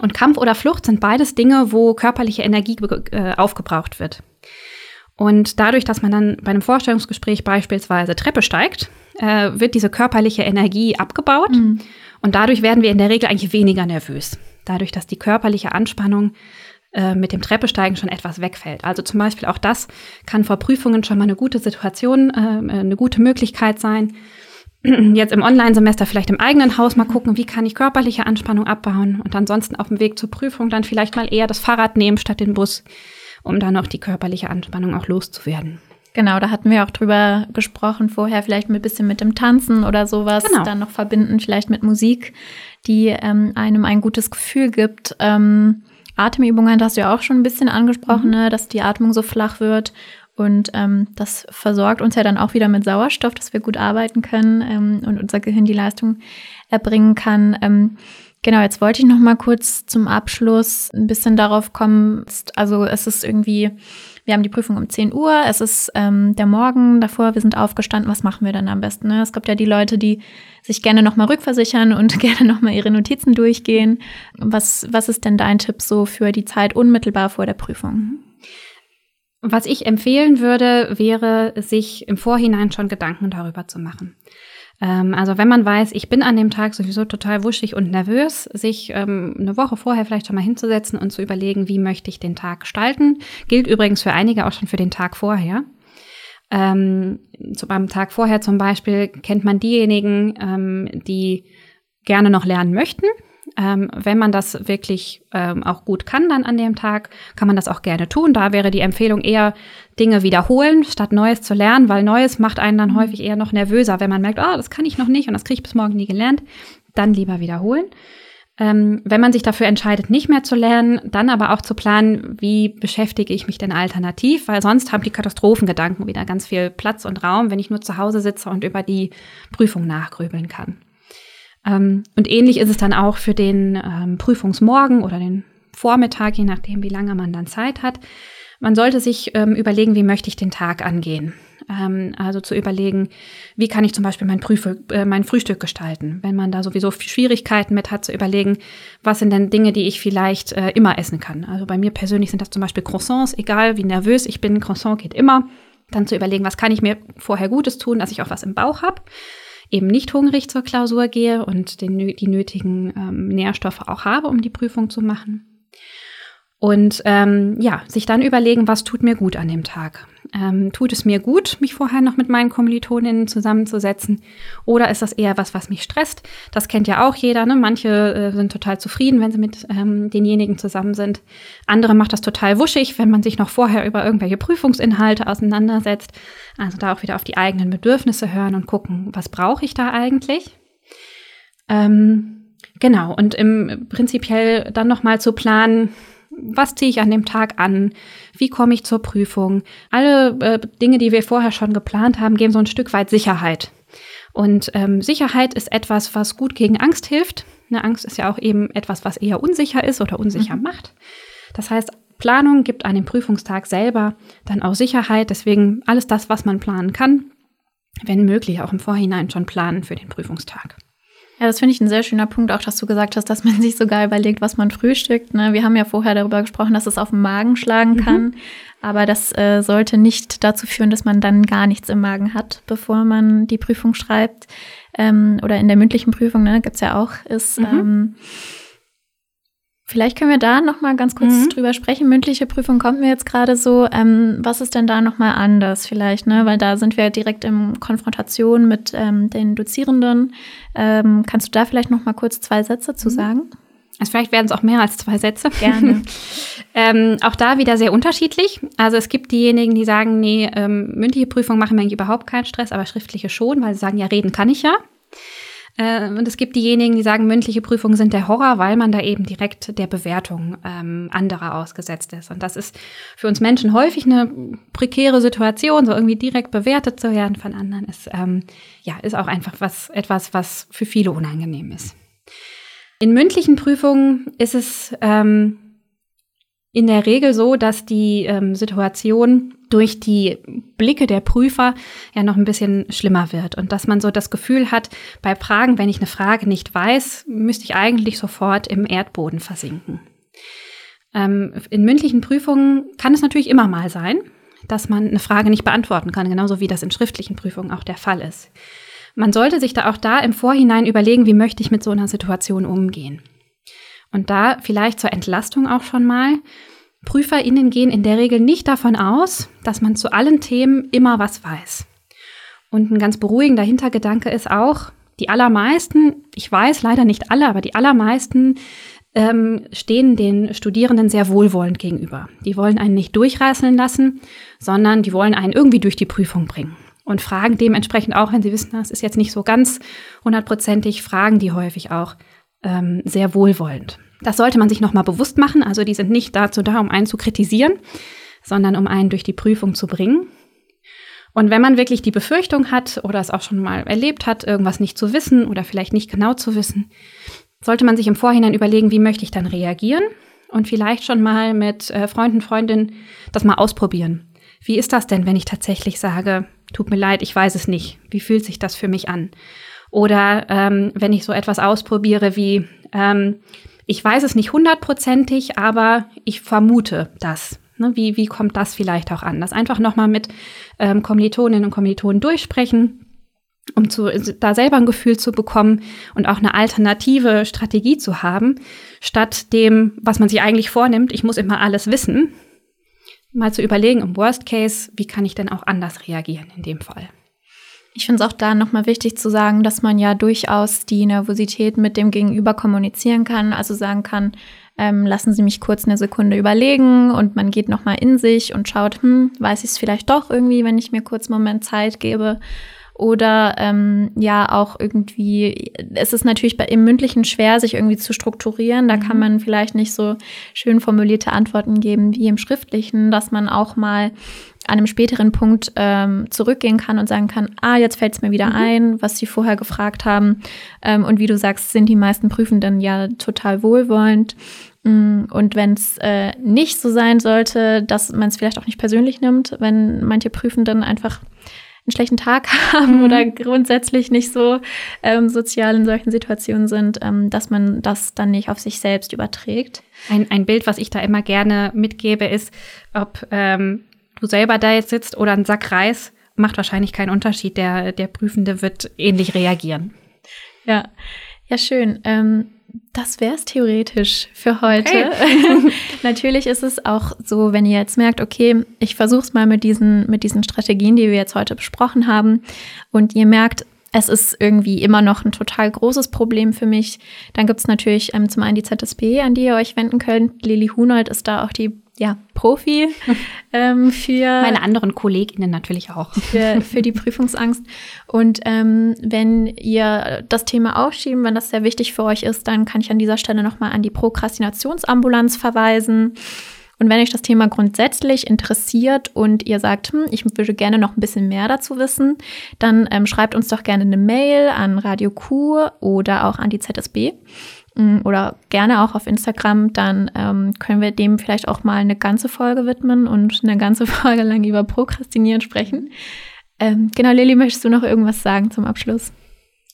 Und Kampf oder Flucht sind beides Dinge, wo körperliche Energie äh, aufgebraucht wird. Und dadurch, dass man dann bei einem Vorstellungsgespräch beispielsweise Treppe steigt, äh, wird diese körperliche Energie abgebaut. Mhm. Und dadurch werden wir in der Regel eigentlich weniger nervös. Dadurch, dass die körperliche Anspannung äh, mit dem Treppesteigen schon etwas wegfällt. Also zum Beispiel auch das kann vor Prüfungen schon mal eine gute Situation, äh, eine gute Möglichkeit sein, jetzt im Online-Semester vielleicht im eigenen Haus mal gucken, wie kann ich körperliche Anspannung abbauen und ansonsten auf dem Weg zur Prüfung dann vielleicht mal eher das Fahrrad nehmen statt den Bus, um dann auch die körperliche Anspannung auch loszuwerden. Genau, da hatten wir auch drüber gesprochen vorher, vielleicht ein bisschen mit dem Tanzen oder sowas, genau. dann noch verbinden, vielleicht mit Musik, die ähm, einem ein gutes Gefühl gibt. Ähm, Atemübungen hast du ja auch schon ein bisschen angesprochen, mhm. ne, dass die Atmung so flach wird. Und ähm, das versorgt uns ja dann auch wieder mit Sauerstoff, dass wir gut arbeiten können ähm, und unser Gehirn die Leistung erbringen kann. Ähm, genau, jetzt wollte ich noch mal kurz zum Abschluss ein bisschen darauf kommen. Also es ist irgendwie wir haben die Prüfung um 10 Uhr, es ist ähm, der Morgen davor, wir sind aufgestanden, was machen wir dann am besten? Ne? Es gibt ja die Leute, die sich gerne nochmal rückversichern und gerne nochmal ihre Notizen durchgehen. Was, was ist denn dein Tipp so für die Zeit unmittelbar vor der Prüfung? Was ich empfehlen würde, wäre, sich im Vorhinein schon Gedanken darüber zu machen. Ähm, also wenn man weiß, ich bin an dem Tag sowieso total wuschig und nervös, sich ähm, eine Woche vorher vielleicht schon mal hinzusetzen und zu überlegen, wie möchte ich den Tag gestalten. Gilt übrigens für einige auch schon für den Tag vorher. Ähm, zu, am Tag vorher zum Beispiel kennt man diejenigen, ähm, die gerne noch lernen möchten ähm, wenn man das wirklich ähm, auch gut kann dann an dem Tag, kann man das auch gerne tun. Da wäre die Empfehlung eher Dinge wiederholen, statt Neues zu lernen, weil Neues macht einen dann häufig eher noch nervöser, wenn man merkt, oh, das kann ich noch nicht und das kriege ich bis morgen nie gelernt. Dann lieber wiederholen. Ähm, wenn man sich dafür entscheidet, nicht mehr zu lernen, dann aber auch zu planen, wie beschäftige ich mich denn alternativ, weil sonst haben die Katastrophengedanken wieder ganz viel Platz und Raum, wenn ich nur zu Hause sitze und über die Prüfung nachgrübeln kann. Ähm, und ähnlich ist es dann auch für den ähm, Prüfungsmorgen oder den Vormittag, je nachdem, wie lange man dann Zeit hat. Man sollte sich ähm, überlegen, wie möchte ich den Tag angehen. Ähm, also zu überlegen, wie kann ich zum Beispiel mein, Prüfe, äh, mein Frühstück gestalten. Wenn man da sowieso Schwierigkeiten mit hat, zu überlegen, was sind denn Dinge, die ich vielleicht äh, immer essen kann. Also bei mir persönlich sind das zum Beispiel Croissants, egal wie nervös ich bin, Croissant geht immer. Dann zu überlegen, was kann ich mir vorher Gutes tun, dass ich auch was im Bauch habe eben nicht hungrig zur Klausur gehe und den, die nötigen ähm, Nährstoffe auch habe, um die Prüfung zu machen. Und ähm, ja, sich dann überlegen, was tut mir gut an dem Tag. Ähm, tut es mir gut, mich vorher noch mit meinen Kommilitoninnen zusammenzusetzen? Oder ist das eher was, was mich stresst? Das kennt ja auch jeder. Ne? Manche äh, sind total zufrieden, wenn sie mit ähm, denjenigen zusammen sind. Andere macht das total wuschig, wenn man sich noch vorher über irgendwelche Prüfungsinhalte auseinandersetzt. Also da auch wieder auf die eigenen Bedürfnisse hören und gucken, was brauche ich da eigentlich? Ähm, genau, und im prinzipiell dann nochmal zu planen, was ziehe ich an dem Tag an? Wie komme ich zur Prüfung? Alle äh, Dinge, die wir vorher schon geplant haben, geben so ein Stück weit Sicherheit. Und ähm, Sicherheit ist etwas, was gut gegen Angst hilft. Eine Angst ist ja auch eben etwas, was eher unsicher ist oder unsicher mhm. macht. Das heißt, Planung gibt an dem Prüfungstag selber dann auch Sicherheit. Deswegen alles das, was man planen kann, wenn möglich auch im Vorhinein schon planen für den Prüfungstag. Ja, das finde ich ein sehr schöner Punkt, auch dass du gesagt hast, dass man sich sogar überlegt, was man frühstückt. Ne? Wir haben ja vorher darüber gesprochen, dass es auf den Magen schlagen mhm. kann. Aber das äh, sollte nicht dazu führen, dass man dann gar nichts im Magen hat, bevor man die Prüfung schreibt. Ähm, oder in der mündlichen Prüfung, ne, gibt's ja auch, ist mhm. ähm, Vielleicht können wir da noch mal ganz kurz mhm. drüber sprechen. Mündliche Prüfung kommt mir jetzt gerade so. Ähm, was ist denn da noch mal anders vielleicht? Ne? Weil da sind wir direkt in Konfrontation mit ähm, den Dozierenden. Ähm, kannst du da vielleicht noch mal kurz zwei Sätze zu mhm. sagen? Also vielleicht werden es auch mehr als zwei Sätze. Gerne. ähm, auch da wieder sehr unterschiedlich. Also es gibt diejenigen, die sagen, nee, ähm, mündliche Prüfung machen mir eigentlich überhaupt keinen Stress, aber schriftliche schon, weil sie sagen, ja, reden kann ich ja. Äh, und es gibt diejenigen, die sagen, mündliche Prüfungen sind der Horror, weil man da eben direkt der Bewertung ähm, anderer ausgesetzt ist. Und das ist für uns Menschen häufig eine prekäre Situation, so irgendwie direkt bewertet zu werden von anderen, ist, ähm, ja, ist auch einfach was, etwas, was für viele unangenehm ist. In mündlichen Prüfungen ist es ähm, in der Regel so, dass die ähm, Situation durch die Blicke der Prüfer ja noch ein bisschen schlimmer wird und dass man so das Gefühl hat, bei Fragen, wenn ich eine Frage nicht weiß, müsste ich eigentlich sofort im Erdboden versinken. Ähm, in mündlichen Prüfungen kann es natürlich immer mal sein, dass man eine Frage nicht beantworten kann, genauso wie das in schriftlichen Prüfungen auch der Fall ist. Man sollte sich da auch da im Vorhinein überlegen, wie möchte ich mit so einer Situation umgehen. Und da vielleicht zur Entlastung auch schon mal, PrüferInnen gehen in der Regel nicht davon aus, dass man zu allen Themen immer was weiß. Und ein ganz beruhigender Hintergedanke ist auch, die allermeisten, ich weiß leider nicht alle, aber die allermeisten ähm, stehen den Studierenden sehr wohlwollend gegenüber. Die wollen einen nicht durchreißen lassen, sondern die wollen einen irgendwie durch die Prüfung bringen. Und fragen dementsprechend auch, wenn sie wissen, das ist jetzt nicht so ganz hundertprozentig, fragen die häufig auch ähm, sehr wohlwollend. Das sollte man sich nochmal bewusst machen. Also die sind nicht dazu da, um einen zu kritisieren, sondern um einen durch die Prüfung zu bringen. Und wenn man wirklich die Befürchtung hat oder es auch schon mal erlebt hat, irgendwas nicht zu wissen oder vielleicht nicht genau zu wissen, sollte man sich im Vorhinein überlegen, wie möchte ich dann reagieren und vielleicht schon mal mit äh, Freunden, Freundinnen das mal ausprobieren. Wie ist das denn, wenn ich tatsächlich sage, tut mir leid, ich weiß es nicht. Wie fühlt sich das für mich an? Oder ähm, wenn ich so etwas ausprobiere wie, ähm, ich weiß es nicht hundertprozentig, aber ich vermute das. Ne, wie, wie kommt das vielleicht auch an? Das einfach nochmal mit ähm, Kommilitoninnen und Kommilitonen durchsprechen, um zu, da selber ein Gefühl zu bekommen und auch eine alternative Strategie zu haben, statt dem, was man sich eigentlich vornimmt, ich muss immer alles wissen, mal zu überlegen, im Worst Case, wie kann ich denn auch anders reagieren in dem Fall. Ich finde es auch da nochmal wichtig zu sagen, dass man ja durchaus die Nervosität mit dem Gegenüber kommunizieren kann, also sagen kann, ähm, lassen Sie mich kurz eine Sekunde überlegen und man geht nochmal in sich und schaut, hm, weiß ich es vielleicht doch irgendwie, wenn ich mir kurz einen Moment Zeit gebe. Oder ähm, ja, auch irgendwie, es ist natürlich bei, im Mündlichen schwer, sich irgendwie zu strukturieren. Da kann mhm. man vielleicht nicht so schön formulierte Antworten geben wie im Schriftlichen, dass man auch mal an einem späteren Punkt ähm, zurückgehen kann und sagen kann, ah, jetzt fällt es mir wieder mhm. ein, was Sie vorher gefragt haben. Ähm, und wie du sagst, sind die meisten Prüfenden ja total wohlwollend. Mm, und wenn es äh, nicht so sein sollte, dass man es vielleicht auch nicht persönlich nimmt, wenn manche Prüfenden einfach einen schlechten Tag haben mhm. oder grundsätzlich nicht so ähm, sozial in solchen Situationen sind, ähm, dass man das dann nicht auf sich selbst überträgt. Ein, ein Bild, was ich da immer gerne mitgebe, ist, ob ähm, du selber da jetzt sitzt oder ein Sack Reis, macht wahrscheinlich keinen Unterschied. Der, der Prüfende wird ähnlich reagieren. Ja, ja, schön. Ähm, das wäre es theoretisch für heute. Okay. Natürlich ist es auch so, wenn ihr jetzt merkt, okay, ich versuche es mal mit diesen, mit diesen Strategien, die wir jetzt heute besprochen haben, und ihr merkt, es ist irgendwie immer noch ein total großes Problem für mich. Dann gibt es natürlich ähm, zum einen die ZSP, an die ihr euch wenden könnt. Lili Hunold ist da auch die ja, Profi ähm, für. Meine anderen KollegInnen natürlich auch. Für, für die Prüfungsangst. Und ähm, wenn ihr das Thema aufschieben, wenn das sehr wichtig für euch ist, dann kann ich an dieser Stelle nochmal an die Prokrastinationsambulanz verweisen. Und wenn euch das Thema grundsätzlich interessiert und ihr sagt, hm, ich würde gerne noch ein bisschen mehr dazu wissen, dann ähm, schreibt uns doch gerne eine Mail an Radio Q oder auch an die ZSB oder gerne auch auf Instagram, dann ähm, können wir dem vielleicht auch mal eine ganze Folge widmen und eine ganze Folge lang über Prokrastinieren sprechen. Ähm, genau, Lilly, möchtest du noch irgendwas sagen zum Abschluss?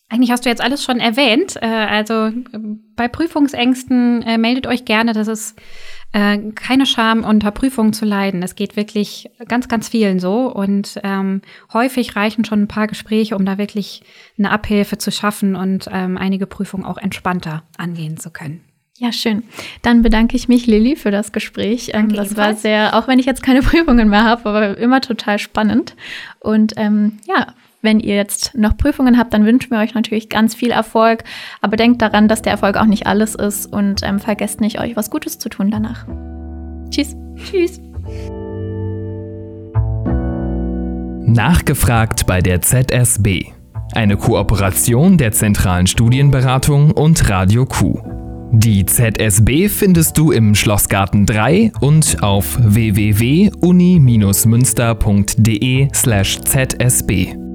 Eigentlich hast du jetzt alles schon erwähnt. Äh, also bei Prüfungsängsten äh, meldet euch gerne. Das ist äh, keine Scham, unter Prüfungen zu leiden. Es geht wirklich ganz, ganz vielen so. Und ähm, häufig reichen schon ein paar Gespräche, um da wirklich eine Abhilfe zu schaffen und ähm, einige Prüfungen auch entspannter angehen zu können. Ja, schön. Dann bedanke ich mich, Lilly, für das Gespräch. Ähm, Danke das war sehr, auch wenn ich jetzt keine Prüfungen mehr habe, aber immer total spannend. Und ähm, ja, wenn ihr jetzt noch Prüfungen habt, dann wünschen wir euch natürlich ganz viel Erfolg. Aber denkt daran, dass der Erfolg auch nicht alles ist und ähm, vergesst nicht, euch was Gutes zu tun danach. Tschüss. Tschüss. Nachgefragt bei der ZSB. Eine Kooperation der Zentralen Studienberatung und Radio Q. Die ZSB findest du im Schlossgarten 3 und auf www.uni-münster.de/zsb.